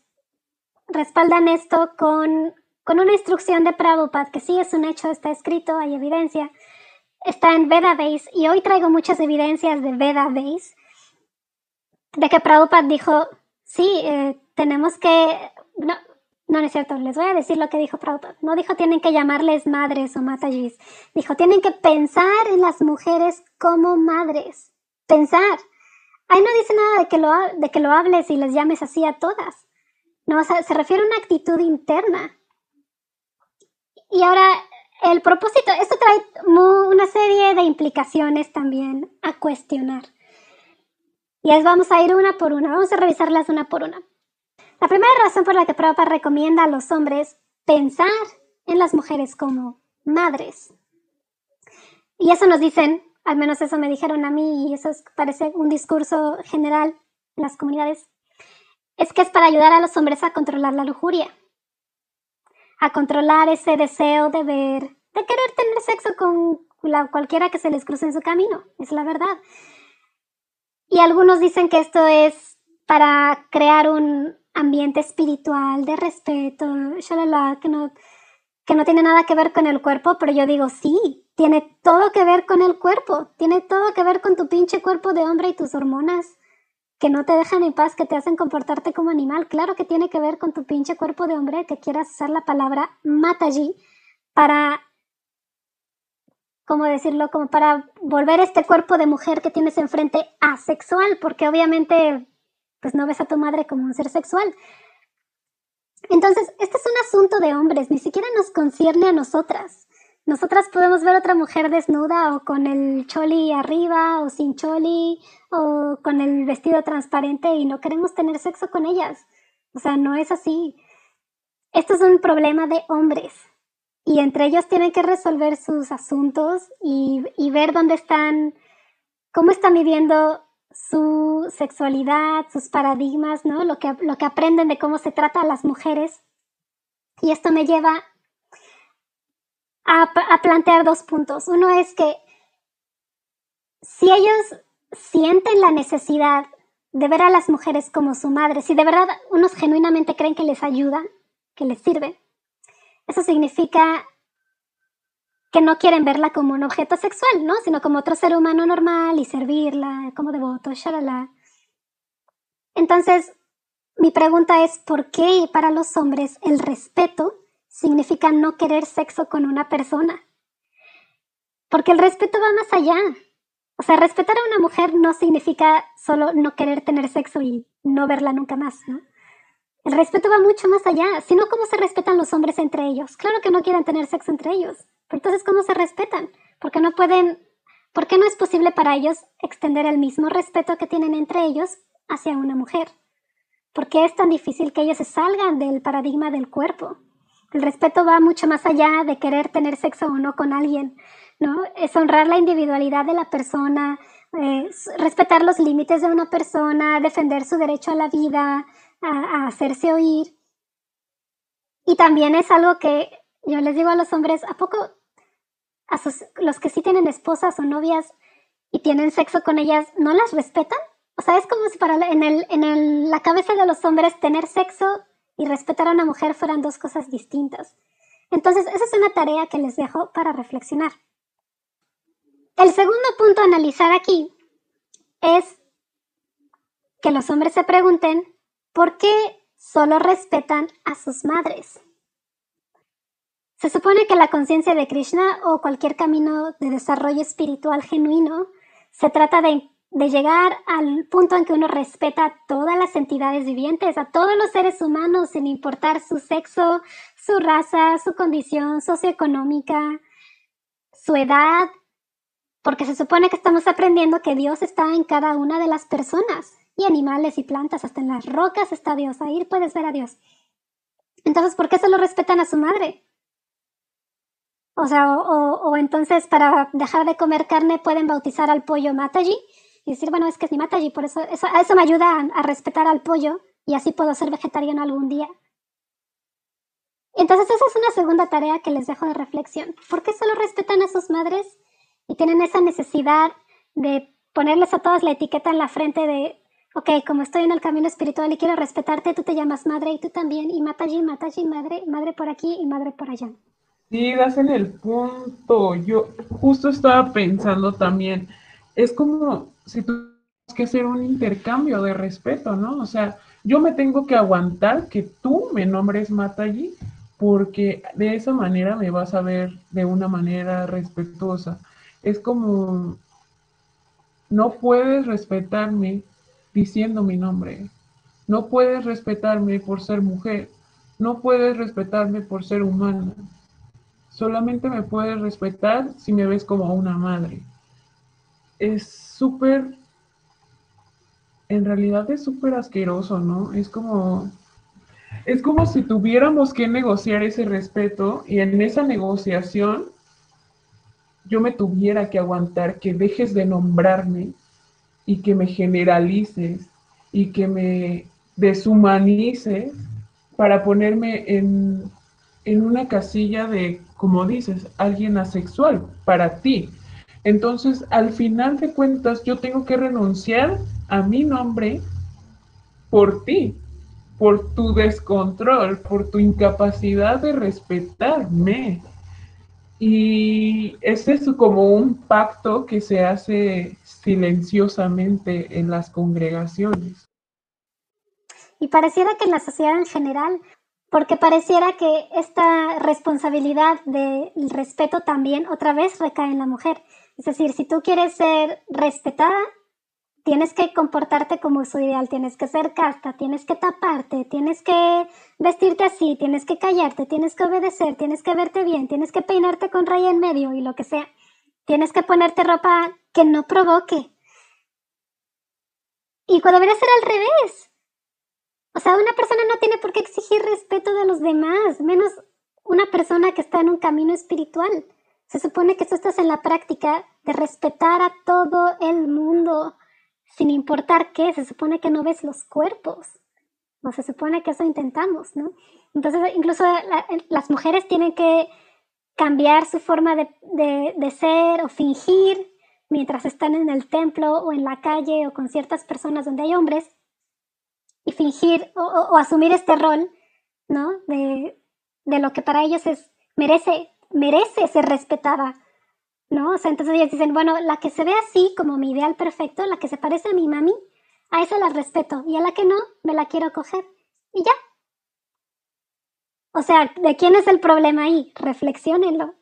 respaldan esto con, con una instrucción de Prabhupada, que sí es un hecho, está escrito, hay evidencia. Está en Veda Base, y hoy traigo muchas evidencias de Veda Base, de que Prabhupada dijo, sí, eh, tenemos que, no, no es cierto, les voy a decir lo que dijo Prabhupada. No dijo tienen que llamarles madres o matajis. Dijo tienen que pensar en las mujeres como madres. Pensar. Ahí no dice nada de que lo, de que lo hables y les llames así a todas. No, o sea, se refiere a una actitud interna. Y ahora, el propósito, esto trae una serie de implicaciones también a cuestionar. Y es, vamos a ir una por una, vamos a revisarlas una por una. La primera razón por la que Prabhupada recomienda a los hombres pensar en las mujeres como madres. Y eso nos dicen, al menos eso me dijeron a mí y eso parece un discurso general en las comunidades, es que es para ayudar a los hombres a controlar la lujuria, a controlar ese deseo de ver, de querer tener sexo con cualquiera que se les cruce en su camino, es la verdad. Y algunos dicen que esto es para crear un, ambiente espiritual, de respeto, shalala, que no, que no tiene nada que ver con el cuerpo, pero yo digo, sí, tiene todo que ver con el cuerpo, tiene todo que ver con tu pinche cuerpo de hombre y tus hormonas que no te dejan en paz, que te hacen comportarte como animal. Claro que tiene que ver con tu pinche cuerpo de hombre, que quieras usar la palabra mataji para, ¿cómo decirlo? Como para volver este cuerpo de mujer que tienes enfrente asexual, porque obviamente pues no ves a tu madre como un ser sexual. Entonces, este es un asunto de hombres, ni siquiera nos concierne a nosotras. Nosotras podemos ver otra mujer desnuda o con el choli arriba o sin choli o con el vestido transparente y no queremos tener sexo con ellas. O sea, no es así. Esto es un problema de hombres y entre ellos tienen que resolver sus asuntos y, ver dónde están, cómo están viviendo su sexualidad, sus paradigmas, ¿no? Lo que, lo que aprenden de cómo se trata a las mujeres. Y esto me lleva a, plantear dos puntos. Uno es que si ellos sienten la necesidad de ver a las mujeres como su madre, si de verdad unos genuinamente creen que les ayuda, que les sirve, eso significa que no quieren verla como un objeto sexual, ¿no? Sino como otro ser humano normal y servirla como devoto, shalala. Entonces, mi pregunta es, ¿por qué para los hombres el respeto significa no querer sexo con una persona. Porque el respeto va más allá. O sea, respetar a una mujer no significa solo no querer tener sexo y no verla nunca más. El respeto va mucho más allá, sino cómo se respetan los hombres entre ellos. Claro que no quieren tener sexo entre ellos, pero entonces ¿cómo se respetan? Porque no pueden, ¿por qué no es posible para ellos extender el mismo respeto que tienen entre ellos hacia una mujer? ¿Por qué es tan difícil que ellos se salgan del paradigma del cuerpo? El respeto va mucho más allá de querer tener sexo o no con alguien, ¿no? Es honrar la individualidad de la persona, eh, respetar los límites de una persona, defender su derecho a la vida, a, hacerse oír. Y también es algo que yo les digo a los hombres, ¿a poco a los que sí tienen esposas o novias y tienen sexo con ellas, no las respetan? O sea, es como si para en, la cabeza de los hombres tener sexo y respetar a una mujer fueran dos cosas distintas. Entonces, esa es una tarea que les dejo para reflexionar. El segundo punto a analizar aquí es que los hombres se pregunten por qué solo respetan a sus madres. Se supone que la conciencia de Krishna o cualquier camino de desarrollo espiritual genuino se trata de de llegar al punto en que uno respeta a todas las entidades vivientes, a todos los seres humanos, sin importar su sexo, su raza, su condición socioeconómica, su edad, porque se supone que estamos aprendiendo que Dios está en cada una de las personas, y animales y plantas, hasta en las rocas está Dios, ahí puedes ver a Dios. Entonces, ¿por qué solo respetan a su madre? O sea, o, o entonces para dejar de comer carne pueden bautizar al pollo Mataji y decir, bueno, es que es mi mataji, por eso, eso, eso me ayuda a, respetar al pollo y así puedo ser vegetariano algún día. Entonces esa es una segunda tarea que les dejo de reflexión. ¿Por qué solo respetan a sus madres y tienen esa necesidad de ponerles a todas la etiqueta en la frente de, ok, como estoy en el camino espiritual y quiero respetarte, tú te llamas madre y tú también, y mataji, mataji, madre, madre por aquí y madre por allá? Sí, das en el punto. Yo justo estaba pensando también, es como si tienes que hacer un intercambio de respeto, ¿no? O sea, yo me tengo que aguantar que tú me nombres Mataji porque de esa manera me vas a ver de una manera respetuosa. Es como, no puedes respetarme diciendo mi nombre, no puedes respetarme por ser mujer, no puedes respetarme por ser humana, solamente me puedes respetar si me ves como una madre es súper, en realidad es súper asqueroso, ¿no? Es como, es como si tuviéramos que negociar ese respeto y en esa negociación yo me tuviera que aguantar que dejes de nombrarme y que me generalices y que me deshumanices para ponerme en, en una casilla de, como dices, alguien asexual para ti. Entonces, al final de cuentas, yo tengo que renunciar a mi nombre por ti, por tu descontrol, por tu incapacidad de respetarme. Y ese es como un pacto que se hace silenciosamente en las congregaciones. Y pareciera que en la sociedad en general, porque pareciera que esta responsabilidad del respeto también otra vez recae en la mujer. Es decir, si tú quieres ser respetada, tienes que comportarte como su ideal, tienes que ser casta, tienes que taparte, tienes que vestirte así, tienes que callarte, tienes que obedecer, tienes que verte bien, tienes que peinarte con raya en medio y lo que sea. Tienes que ponerte ropa que no provoque. Y cuando debería ser al revés. O sea, una persona no tiene por qué exigir respeto de los demás, menos una persona que está en un camino espiritual. Se supone que tú estás en la práctica de respetar a todo el mundo, sin importar qué, se supone que no ves los cuerpos. O se supone que eso intentamos, ¿no? Entonces, incluso las mujeres tienen que cambiar su forma de, de, ser o fingir mientras están en el templo o en la calle o con ciertas personas donde hay hombres y fingir o, o, asumir este rol, ¿no? De, de, lo que para ellos es, merece, merece ser respetada, ¿no? O sea, entonces ellos dicen, bueno, la que se ve así como mi ideal perfecto, la que se parece a mi mami, a esa la respeto y a la que no, me la quiero coger. Y ya. O sea, ¿de quién es el problema ahí? Reflexionenlo.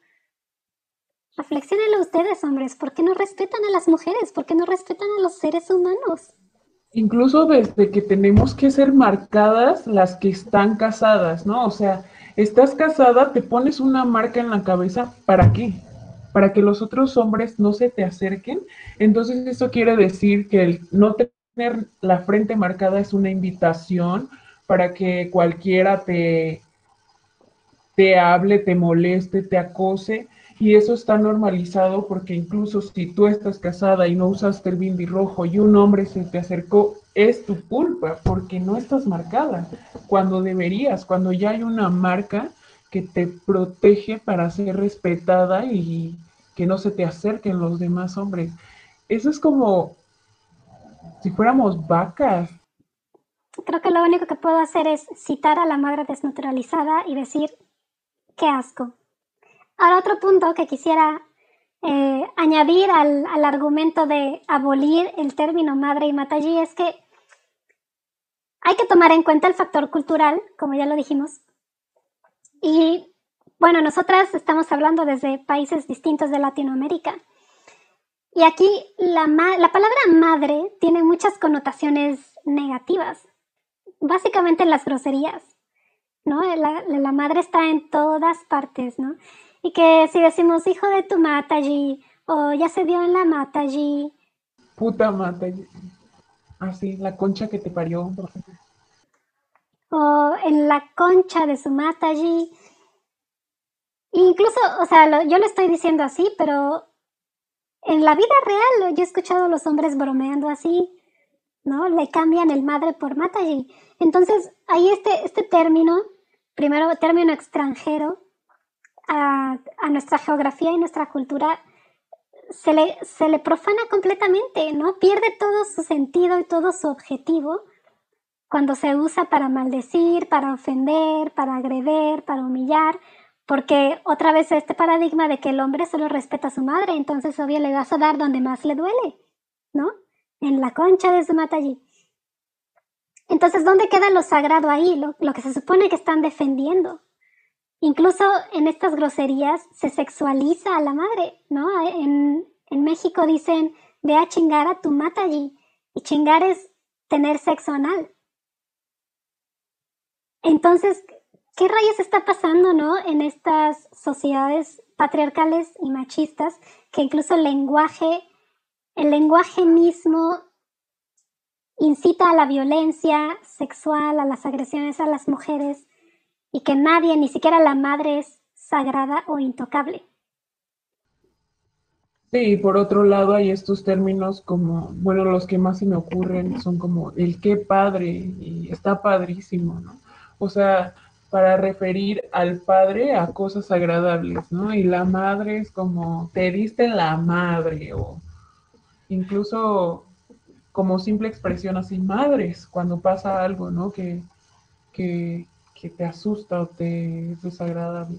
Reflexionenlo ustedes, hombres. ¿Por qué no respetan a las mujeres? ¿Por qué no respetan a los seres humanos? Incluso desde que tenemos que ser marcadas las que están casadas, ¿no? O sea, estás casada, te pones una marca en la cabeza, ¿para qué? para que los otros hombres no se te acerquen. Entonces eso quiere decir que el no tener la frente marcada es una invitación para que cualquiera te, te hable, te moleste, te acose. Y eso está normalizado porque incluso si tú estás casada y no usaste el bindi rojo y un hombre se te acercó, es tu culpa porque no estás marcada cuando deberías, cuando ya hay una marca que te protege para ser respetada y que no se te acerquen los demás hombres. Eso es como si fuéramos vacas. Creo que lo único que puedo hacer es citar a la madre desnaturalizada y decir, qué asco. Ahora otro punto que quisiera eh, añadir al, al, argumento de abolir el término madre y matallí es que hay que tomar en cuenta el factor cultural, como ya lo dijimos, y bueno, nosotras estamos hablando desde países distintos de Latinoamérica. Y aquí la, la palabra madre tiene muchas connotaciones negativas, básicamente las groserías, ¿no? La, la, madre está en todas partes, ¿no? Y que si decimos hijo de tu mata allí, o ya se dio en la mata allí. Puta mata allí. Así, la concha que te parió. O en la concha de su mata allí. Incluso, o sea, yo lo estoy diciendo así, pero en la vida real yo he escuchado a los hombres bromeando así, ¿no? Le cambian el madre por mataji. Entonces, ahí este, este término, primero término extranjero, a, nuestra geografía y nuestra cultura, se le, se le profana completamente, ¿no? Pierde todo su sentido y todo su objetivo cuando se usa para maldecir, para ofender, para agreder, para humillar, porque otra vez este paradigma de que el hombre solo respeta a su madre, entonces obvio le das a dar donde más le duele, ¿no? En la concha de su allí. Entonces, ¿dónde queda lo sagrado ahí? Lo, lo que se supone que están defendiendo. Incluso en estas groserías se sexualiza a la madre, ¿no? En, en México dicen, ve a chingar a tu allí. Y chingar es tener sexo anal. Entonces, ¿qué rayos está pasando, no? En estas sociedades patriarcales y machistas, que incluso el lenguaje, el lenguaje mismo incita a la violencia sexual, a las agresiones a las mujeres, y que nadie, ni siquiera la madre, es sagrada o intocable. Sí, por otro lado hay estos términos como, bueno, los que más se me ocurren son como el qué padre y está padrísimo, ¿no? O sea, para referir al padre a cosas agradables, ¿no? Y la madre es como, te diste la madre, o incluso como simple expresión así, madres, cuando pasa algo, ¿no? Que, que, te asusta o te es desagradable.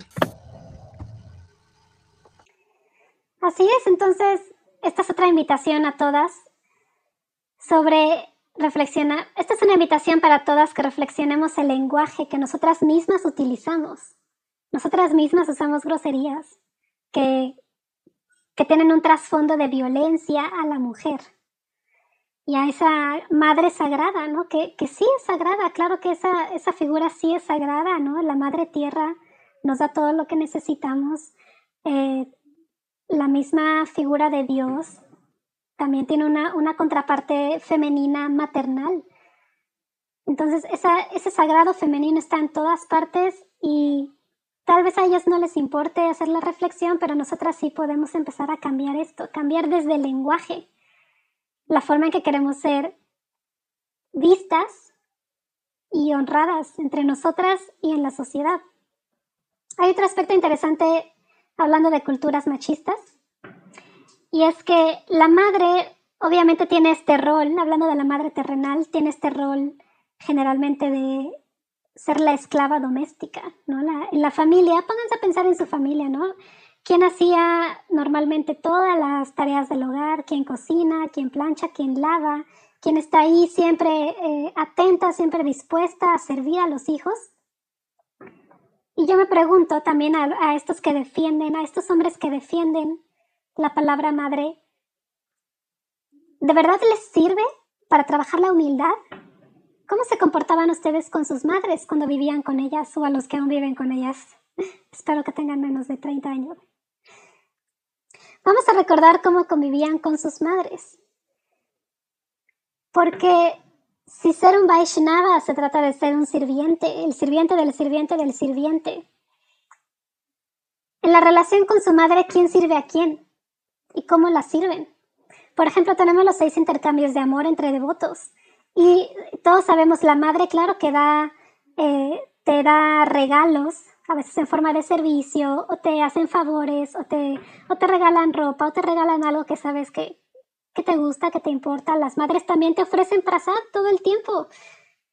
entonces, esta es otra invitación a todas sobre reflexionar. Esta es una invitación para todas que reflexionemos el lenguaje que nosotras mismas utilizamos. Nosotras mismas usamos groserías que, que tienen un trasfondo de violencia a la mujer y a esa madre sagrada, ¿no? Que, que sí es sagrada, claro que esa, esa figura sí es sagrada, ¿no? La madre tierra nos da todo lo que necesitamos. Eh, la misma figura de Dios también tiene una, una contraparte femenina maternal. Entonces, esa, ese sagrado femenino está en todas partes y tal vez a ellos no les importe hacer la reflexión, pero nosotras sí podemos empezar a cambiar esto, cambiar desde el lenguaje, la forma en que queremos ser vistas y honradas entre nosotras y en la sociedad. Hay otro aspecto interesante hablando de culturas machistas, y es que la madre obviamente tiene este rol, hablando de la madre terrenal, tiene este rol generalmente de ser la esclava doméstica, ¿no? en la familia, pónganse a pensar en su familia, ¿no? ¿Quién hacía normalmente todas las tareas del hogar? ¿Quién cocina? ¿Quién plancha? ¿Quién lava? ¿Quién está ahí siempre eh, atenta, siempre dispuesta a servir a los hijos? Y yo me pregunto también a, estos que defienden, a estos hombres que defienden la palabra madre, ¿de verdad les sirve para trabajar la humildad? ¿Cómo se comportaban ustedes con sus madres cuando vivían con ellas o a los que aún viven con ellas? Espero que tengan menos de 30 años. Vamos a recordar cómo convivían con sus madres. Porque si ser un Vaishnava se trata de ser un sirviente, el sirviente del sirviente del sirviente. En la relación con su madre, ¿quién sirve a quién? ¿Y cómo la sirven? Por ejemplo, tenemos los seis intercambios de amor entre devotos. Y todos sabemos, la madre, claro, que da, eh, te da regalos, a veces en forma de servicio, o te hacen favores, o te, o te regalan ropa, o te regalan algo que sabes que, que te gusta, que te importa. Las madres también te ofrecen prasad todo el tiempo.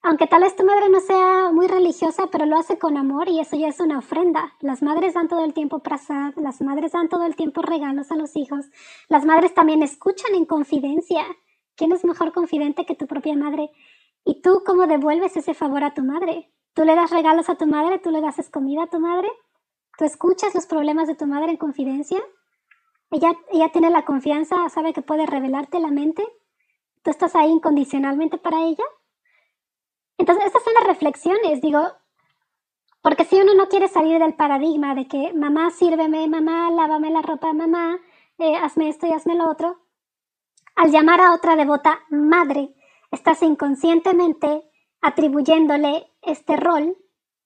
Aunque tal vez tu madre no sea muy religiosa, pero lo hace con amor y eso ya es una ofrenda. Las madres dan todo el tiempo prasad, las madres dan todo el tiempo regalos a los hijos. Las madres también escuchan en confidencia. ¿Quién es mejor confidente que tu propia madre? ¿Y tú cómo devuelves ese favor a tu madre? ¿Tú le das regalos a tu madre? ¿Tú le das comida a tu madre? ¿Tú escuchas los problemas de tu madre en confidencia? Ella, ella tiene la confianza, sabe que puede revelarte la mente. Tú estás ahí incondicionalmente para ella. Entonces, estas son las reflexiones, digo, porque si uno no quiere salir del paradigma de que mamá sírveme, mamá lávame la ropa, mamá eh, hazme esto y hazme lo otro, al llamar a otra devota madre, estás inconscientemente atribuyéndole este rol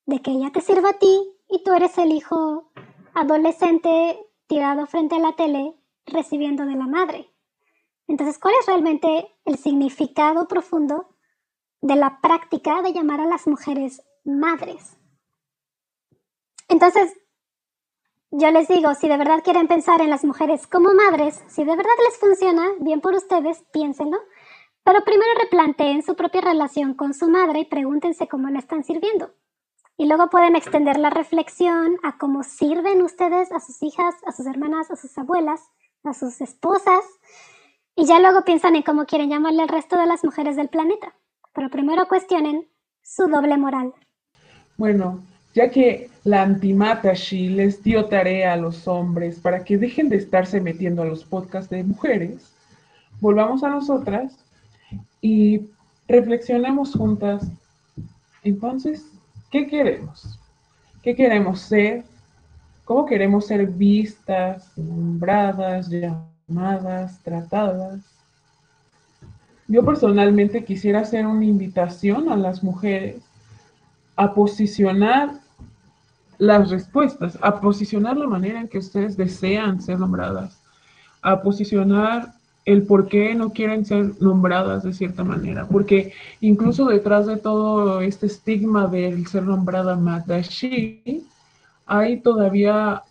de que ella te sirva a ti y tú eres el hijo adolescente tirado frente a la tele recibiendo de la madre. Entonces, ¿cuál es realmente el significado profundo de la práctica de llamar a las mujeres madres? Entonces, yo les digo, si de verdad quieren pensar en las mujeres como madres, si de verdad les funciona, bien por ustedes, piénsenlo, pero primero replanteen su propia relación con su madre y pregúntense cómo la están sirviendo. Y luego pueden extender la reflexión a cómo sirven ustedes a sus hijas, a sus hermanas, a sus abuelas, a sus esposas. Y ya luego piensan en cómo quieren llamarle al resto de las mujeres del planeta. Pero primero cuestionen su doble moral. Bueno, ya que la antimatashi les dio tarea a los hombres para que dejen de estarse metiendo a los podcasts de mujeres, volvamos a nosotras y reflexionemos juntas. Entonces, ¿Qué queremos? ¿Qué queremos ser? ¿Cómo queremos ser vistas, nombradas, llamadas, tratadas? Yo personalmente quisiera hacer una invitación a las mujeres a posicionar las respuestas, a posicionar la manera en que ustedes desean ser nombradas, a posicionar el por qué no quieren ser nombradas de cierta manera, porque incluso detrás de todo este estigma del ser nombrada Matashi, hay todavía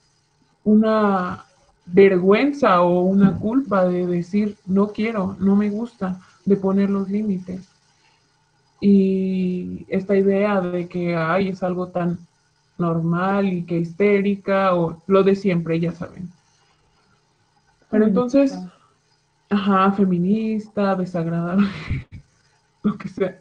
una vergüenza o una culpa de decir no quiero, no me gusta, de poner los límites. Y esta idea de que ay, es algo tan normal y que histérica o lo de siempre, ya saben. Pero entonces, ajá, feminista, desagradable, lo que sea.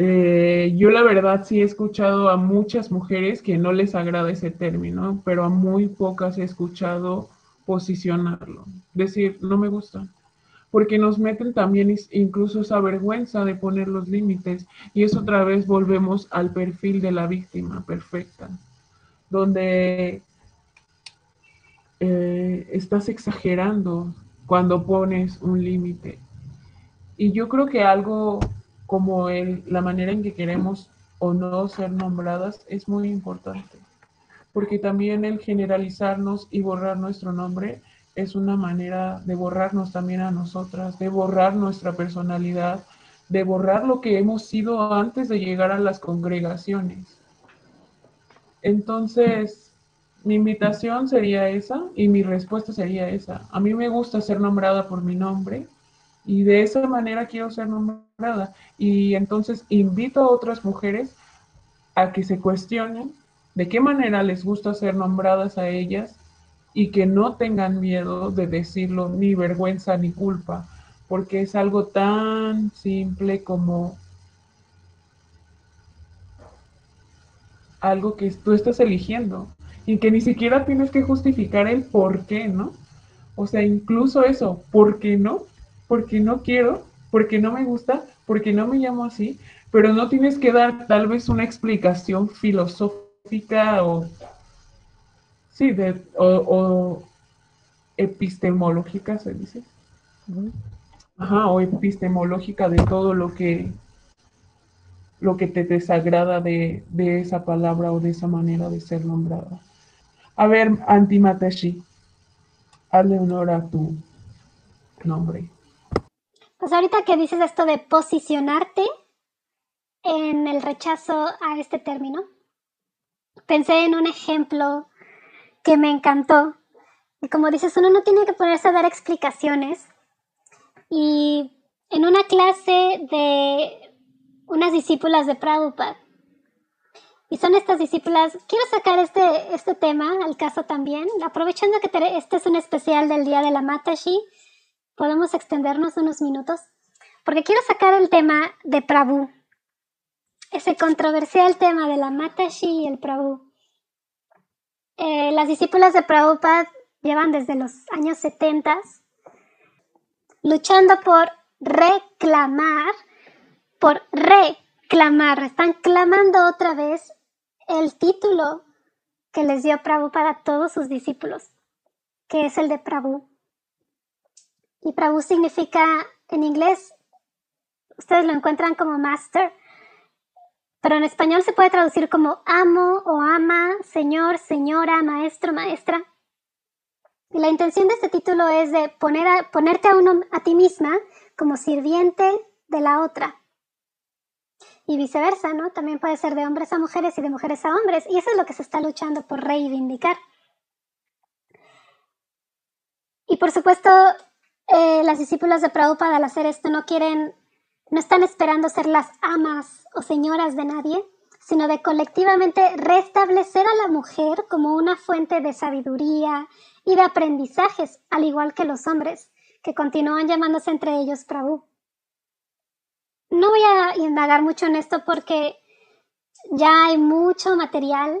Eh, yo la verdad sí he escuchado a muchas mujeres que no les agrada ese término, pero a muy pocas he escuchado posicionarlo, decir, no me gusta, porque nos meten también incluso esa vergüenza de poner los límites y eso otra vez volvemos al perfil de la víctima perfecta, donde eh, estás exagerando cuando pones un límite. Y yo creo que algo como el, la manera en que queremos o no ser nombradas es muy importante, porque también el generalizarnos y borrar nuestro nombre es una manera de borrarnos también a nosotras, de borrar nuestra personalidad, de borrar lo que hemos sido antes de llegar a las congregaciones. Entonces, mi invitación sería esa y mi respuesta sería esa. A mí me gusta ser nombrada por mi nombre y de esa manera quiero ser nombrada. Y entonces invito a otras mujeres a que se cuestionen de qué manera les gusta ser nombradas a ellas y que no tengan miedo de decirlo, ni vergüenza ni culpa, porque es algo tan simple como algo que tú estás eligiendo y que ni siquiera tienes que justificar el por qué, ¿no? O sea, incluso eso, ¿por qué no? porque no quiero, porque no me gusta, porque no me llamo así, pero no tienes que dar tal vez una explicación filosófica o, sí, de, o, epistemológica, se dice. Ajá, o epistemológica de todo lo que lo que te desagrada de, de, esa palabra o de esa manera de ser nombrada. A ver, Antimatashi, hazle honor a tu nombre. Pues ahorita que dices esto de posicionarte en el rechazo a este término, pensé en un ejemplo que me encantó. Y como dices, uno no tiene que ponerse a dar explicaciones. Y en una clase de unas discípulas de Prabhupada, y son estas discípulas, quiero sacar este, este tema al caso también, aprovechando que este es un especial del Día de la Matashi, podemos extendernos unos minutos, porque quiero sacar el tema de Prabhu, ese controversial tema de la Matashi y el Prabhu. Eh, las discípulas de Prabhupada llevan desde los años 70 luchando por reclamar, por reclamar, están clamando otra vez el título que les dio Prabhu para todos sus discípulos, que es el de Prabhu. Y Prabhu significa en inglés, ustedes lo encuentran como master, pero en español se puede traducir como amo o ama, señor, señora, maestro, maestra. Y la intención de este título es de poner ponerte a uno a ti misma como sirviente de la otra. Y viceversa, ¿no? También puede ser de hombres a mujeres y de mujeres a hombres. Y eso es lo que se está luchando por reivindicar. Y por supuesto, eh, las discípulas de Prabhupada al hacer esto no quieren, no están esperando ser las amas o señoras de nadie, sino de colectivamente restablecer a la mujer como una fuente de sabiduría y de aprendizajes, al igual que los hombres, que continúan llamándose entre ellos Prabhu. No voy a indagar mucho en esto porque ya hay mucho material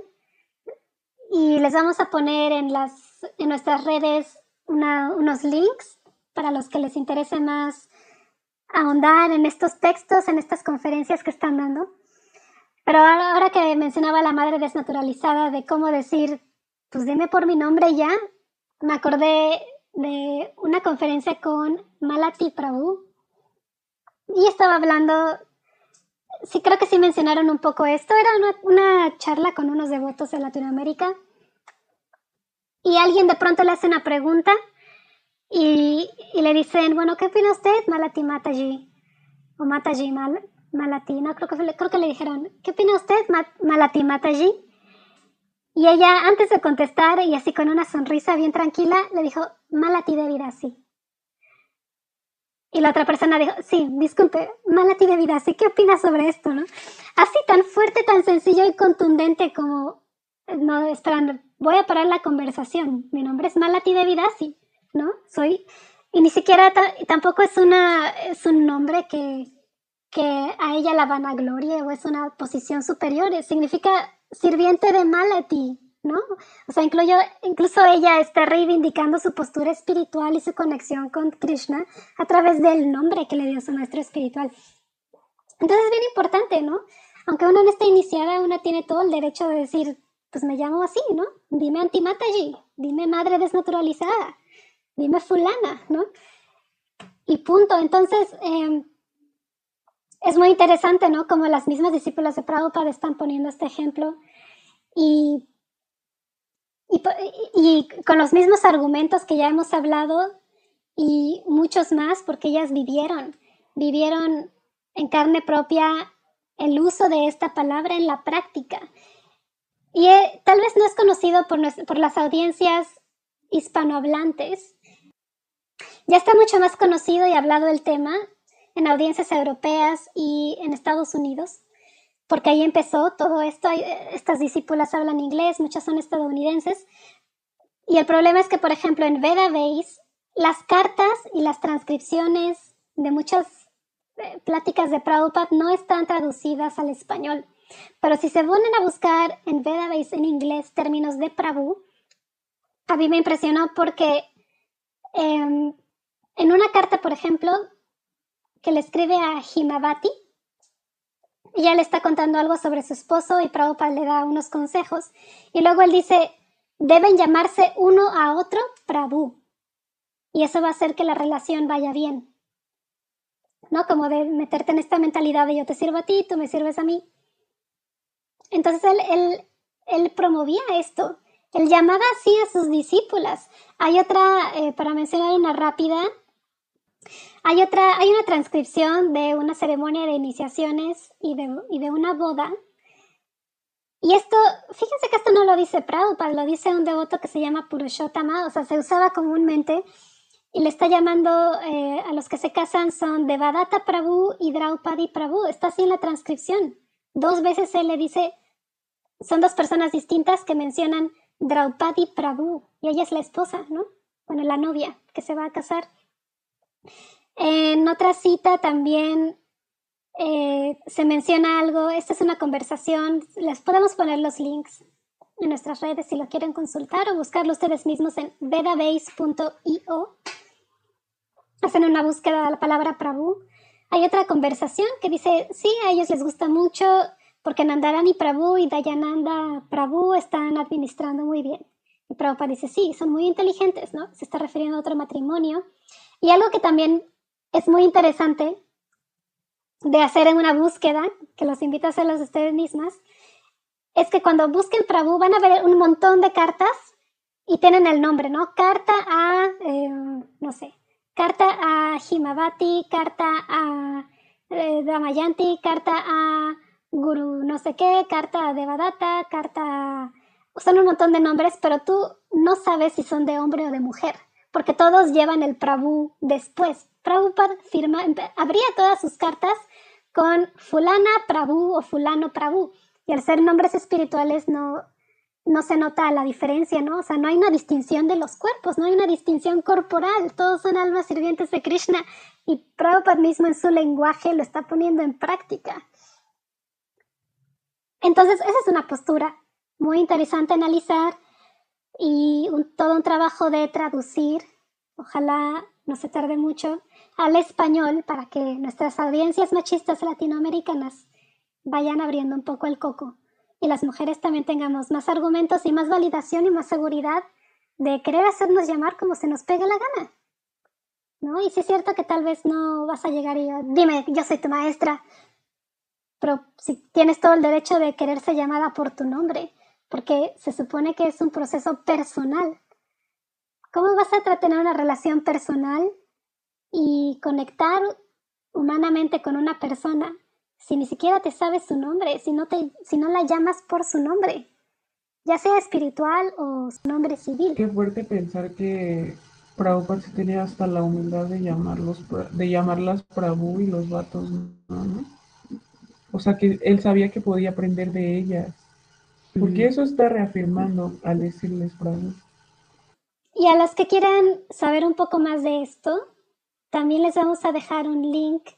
y les vamos a poner en, las, en nuestras redes unos links para los que les interese más ahondar en estos textos, en estas conferencias que están dando. Pero ahora, que mencionaba la madre desnaturalizada de cómo decir, pues dime por mi nombre ya, me acordé de una conferencia con Malati Prabhu y estaba hablando, sí creo que sí mencionaron un poco esto, era una, una charla con unos devotos de Latinoamérica y alguien de pronto le hace una pregunta y, le dicen, bueno, ¿qué opina usted, Malati Mataji? O Mataji Mal, Malati, no, creo que, creo que le dijeron, ¿qué opina usted, Malati Mataji? Y ella, antes de contestar, y así con una sonrisa bien tranquila, le dijo, Malati de vida, sí. Y la otra persona dijo, sí, disculpe, Malati de vida, sí, ¿qué opina sobre esto, no? Así tan fuerte, tan sencillo y contundente como no, esperando, voy a parar la conversación. Mi nombre es Malati Devidasi, ¿no? Soy, y ni siquiera tampoco es, una, es un nombre que, que a ella la vanagloria o es una posición superior, significa sirviente de Malati, ¿no? O sea, incluso ella está reivindicando su postura espiritual y su conexión con Krishna a través del nombre que le dio su maestro espiritual. Entonces es bien importante, ¿no? Aunque uno no esté iniciada, uno tiene todo el derecho de decir, pues me llamo así, ¿no? Dime antimataji, dime madre desnaturalizada, dime fulana, ¿no? Y punto. Entonces, em, es muy interesante, ¿no? Como las mismas discípulas de Prabhupada están poniendo este ejemplo y, y, con los mismos argumentos que ya hemos hablado y muchos más porque ellas vivieron, vivieron en carne propia el uso de esta palabra en la práctica. Y eh, tal vez no es conocido por, por las audiencias hispanohablantes. Ya está mucho más conocido y hablado el tema en audiencias europeas y en Estados Unidos, porque ahí empezó todo esto. Estas discípulas hablan inglés, muchas son estadounidenses. Y el problema es que, por ejemplo, en Veda Base, las cartas y las transcripciones de muchas eh, pláticas de Prabhupada no están traducidas al español. Pero si se ponen a buscar en Veda Base en inglés términos de Prabhu, a mí me impresionó porque em, en una carta, por ejemplo, que le escribe a Himavati. Ella le está contando algo sobre su esposo y Prabhupada le da unos consejos. Y luego él dice, deben llamarse uno a otro Prabhu. Y eso va a hacer que la relación vaya bien. ¿No? Como de meterte en esta mentalidad de yo te sirvo a ti, tú me sirves a mí. Entonces él, él, él promovía esto. Él llamaba así a sus discípulas. Hay otra, eh, para mencionar una rápida, hay otra, hay una transcripción de una ceremonia de iniciaciones y de, una boda. Y esto, fíjense que esto no lo dice Prabhupada, lo dice un devoto que se llama Purushottama, o sea, se usaba comúnmente y le está llamando eh, a los que se casan son Devadatta Prabhu y Draupadi Prabhu. Está así en la transcripción. Dos veces él le dice, son dos personas distintas que mencionan Draupadi Prabhu y ella es la esposa, ¿no? Bueno, la novia que se va a casar. En otra cita también eh, se menciona algo, esta es una conversación, les podemos poner los links en nuestras redes si lo quieren consultar o buscarlo ustedes mismos en vedabase.io. Hacen una búsqueda de la palabra Prabhu. Hay otra conversación que dice, sí, a ellos les gusta mucho porque Nandarani Prabhu y Dayananda Prabhu están administrando muy bien. Y Prabhupada dice, sí, son muy inteligentes, ¿no? Se está refiriendo a otro matrimonio. Y algo que también es muy interesante de hacer en una búsqueda, que los invito a hacerlos ustedes mismas, es que cuando busquen Prabhu van a ver un montón de cartas y tienen el nombre, ¿no? Carta a, eh, no sé, carta a Himavati, carta a eh, Damayanti, carta a Guru no sé qué, carta a Devadatta, carta a... Son un montón de nombres, pero tú no sabes si son de hombre o de mujer porque todos llevan el Prabhu después. Prabhupada firma, abría todas sus cartas con fulana Prabhu o fulano Prabhu. Y al ser nombres espirituales no, no se nota la diferencia, ¿no? O sea, no hay una distinción de los cuerpos, no hay una distinción corporal, todos son almas sirvientes de Krishna y Prabhupada mismo en su lenguaje lo está poniendo en práctica. Entonces, esa es una postura muy interesante analizar y todo un trabajo de traducir, ojalá no se tarde mucho, al español para que nuestras audiencias machistas latinoamericanas vayan abriendo un poco el coco y las mujeres también tengamos más argumentos y más validación y más seguridad de querer hacernos llamar como se nos pegue la gana. ¿No? Y si es cierto que tal vez no vas a llegar y dime, yo soy tu maestra, pero si tienes todo el derecho de quererse llamada por tu nombre, porque se supone que es un proceso personal. ¿Cómo vas a tener una relación personal y conectar humanamente con una persona si ni siquiera te sabes su nombre, si no, te, si no la llamas por su nombre, ya sea espiritual o su nombre civil? Qué fuerte pensar que Prabhupada se tenía hasta la humildad de llamarlos de llamarlas Prabhu y los vatos, ¿no? O sea que él sabía que podía aprender de ellas Porque eso está reafirmando al decirles bravo. Y a los que quieran saber un poco más de esto, también les vamos a dejar un link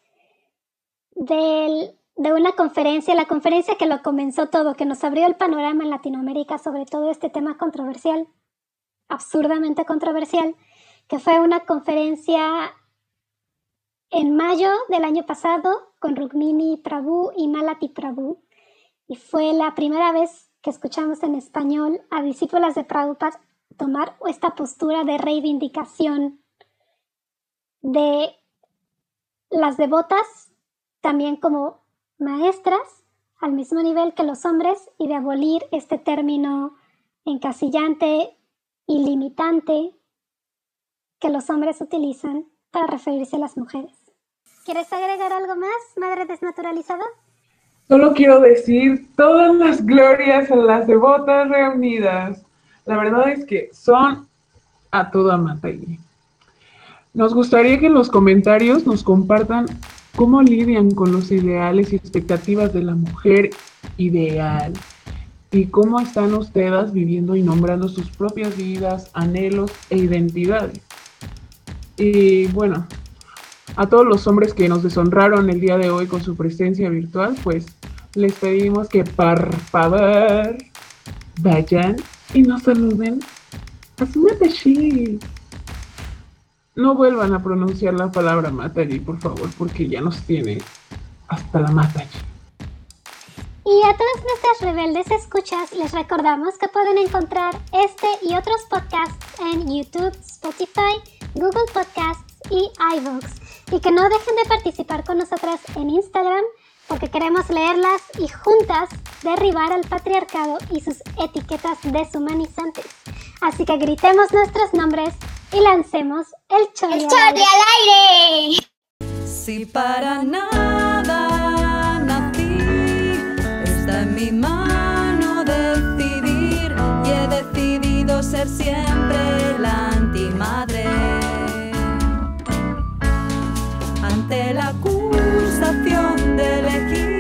del, de una conferencia, la conferencia que lo comenzó todo, que nos abrió el panorama en Latinoamérica sobre todo este tema controversial, absurdamente controversial, que fue una conferencia en mayo del año pasado con Rukmini Prabhu y Malati Prabhu. Y fue la primera vez que escuchamos en español a discípulas de Prabhupada tomar esta postura de reivindicación de las devotas también como maestras al mismo nivel que los hombres y de abolir este término encasillante y limitante que los hombres utilizan para referirse a las mujeres. ¿Quieres agregar algo más, madre desnaturalizada? Solo quiero decir todas las glorias a las devotas reunidas. La verdad es que son a toda Mataí. Nos gustaría que en los comentarios nos compartan cómo lidian con los ideales y expectativas de la mujer ideal y cómo están ustedes viviendo y nombrando sus propias vidas, anhelos e identidades. Y bueno, a todos los hombres que nos deshonraron el día de hoy con su presencia virtual, pues les pedimos que por favor vayan y nos saluden a su No vuelvan a pronunciar la palabra Mataji, por favor, porque ya nos tiene hasta la Mataji. Y a todas nuestras rebeldes escuchas les recordamos que pueden encontrar este y otros podcasts en YouTube, Spotify, Google Podcasts y iVoox. Y que no dejen de participar con nosotras en Instagram porque queremos leerlas y juntas derribar al patriarcado y sus etiquetas deshumanizantes. Así que gritemos nuestros nombres y lancemos el chorri, al, aire. Si para nada nací, está en mi mano decidir y he decidido ser siempre la antimadre. Ante la acusación de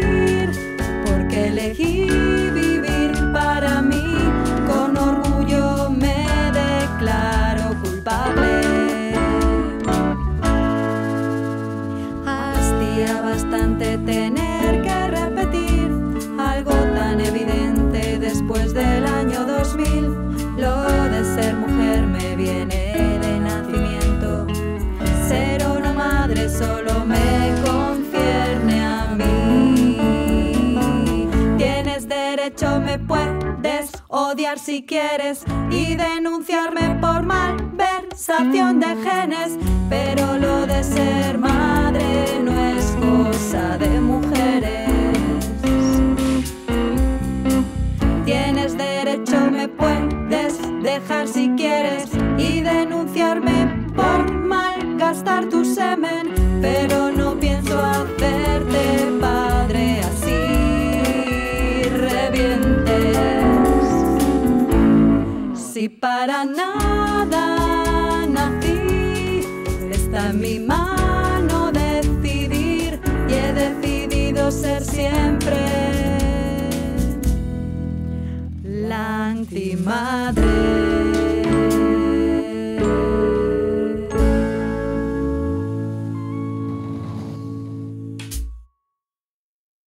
odiar si quieres y denunciarme por malversación de genes, pero lo de ser madre no es cosa de mujeres. Tienes derecho, me puedes dejar si quieres y denunciarme por malgastar tu semen, pero no pienso hacerte padre Si para nada nací, está en mi mano decidir y he decidido ser siempre la antimadre.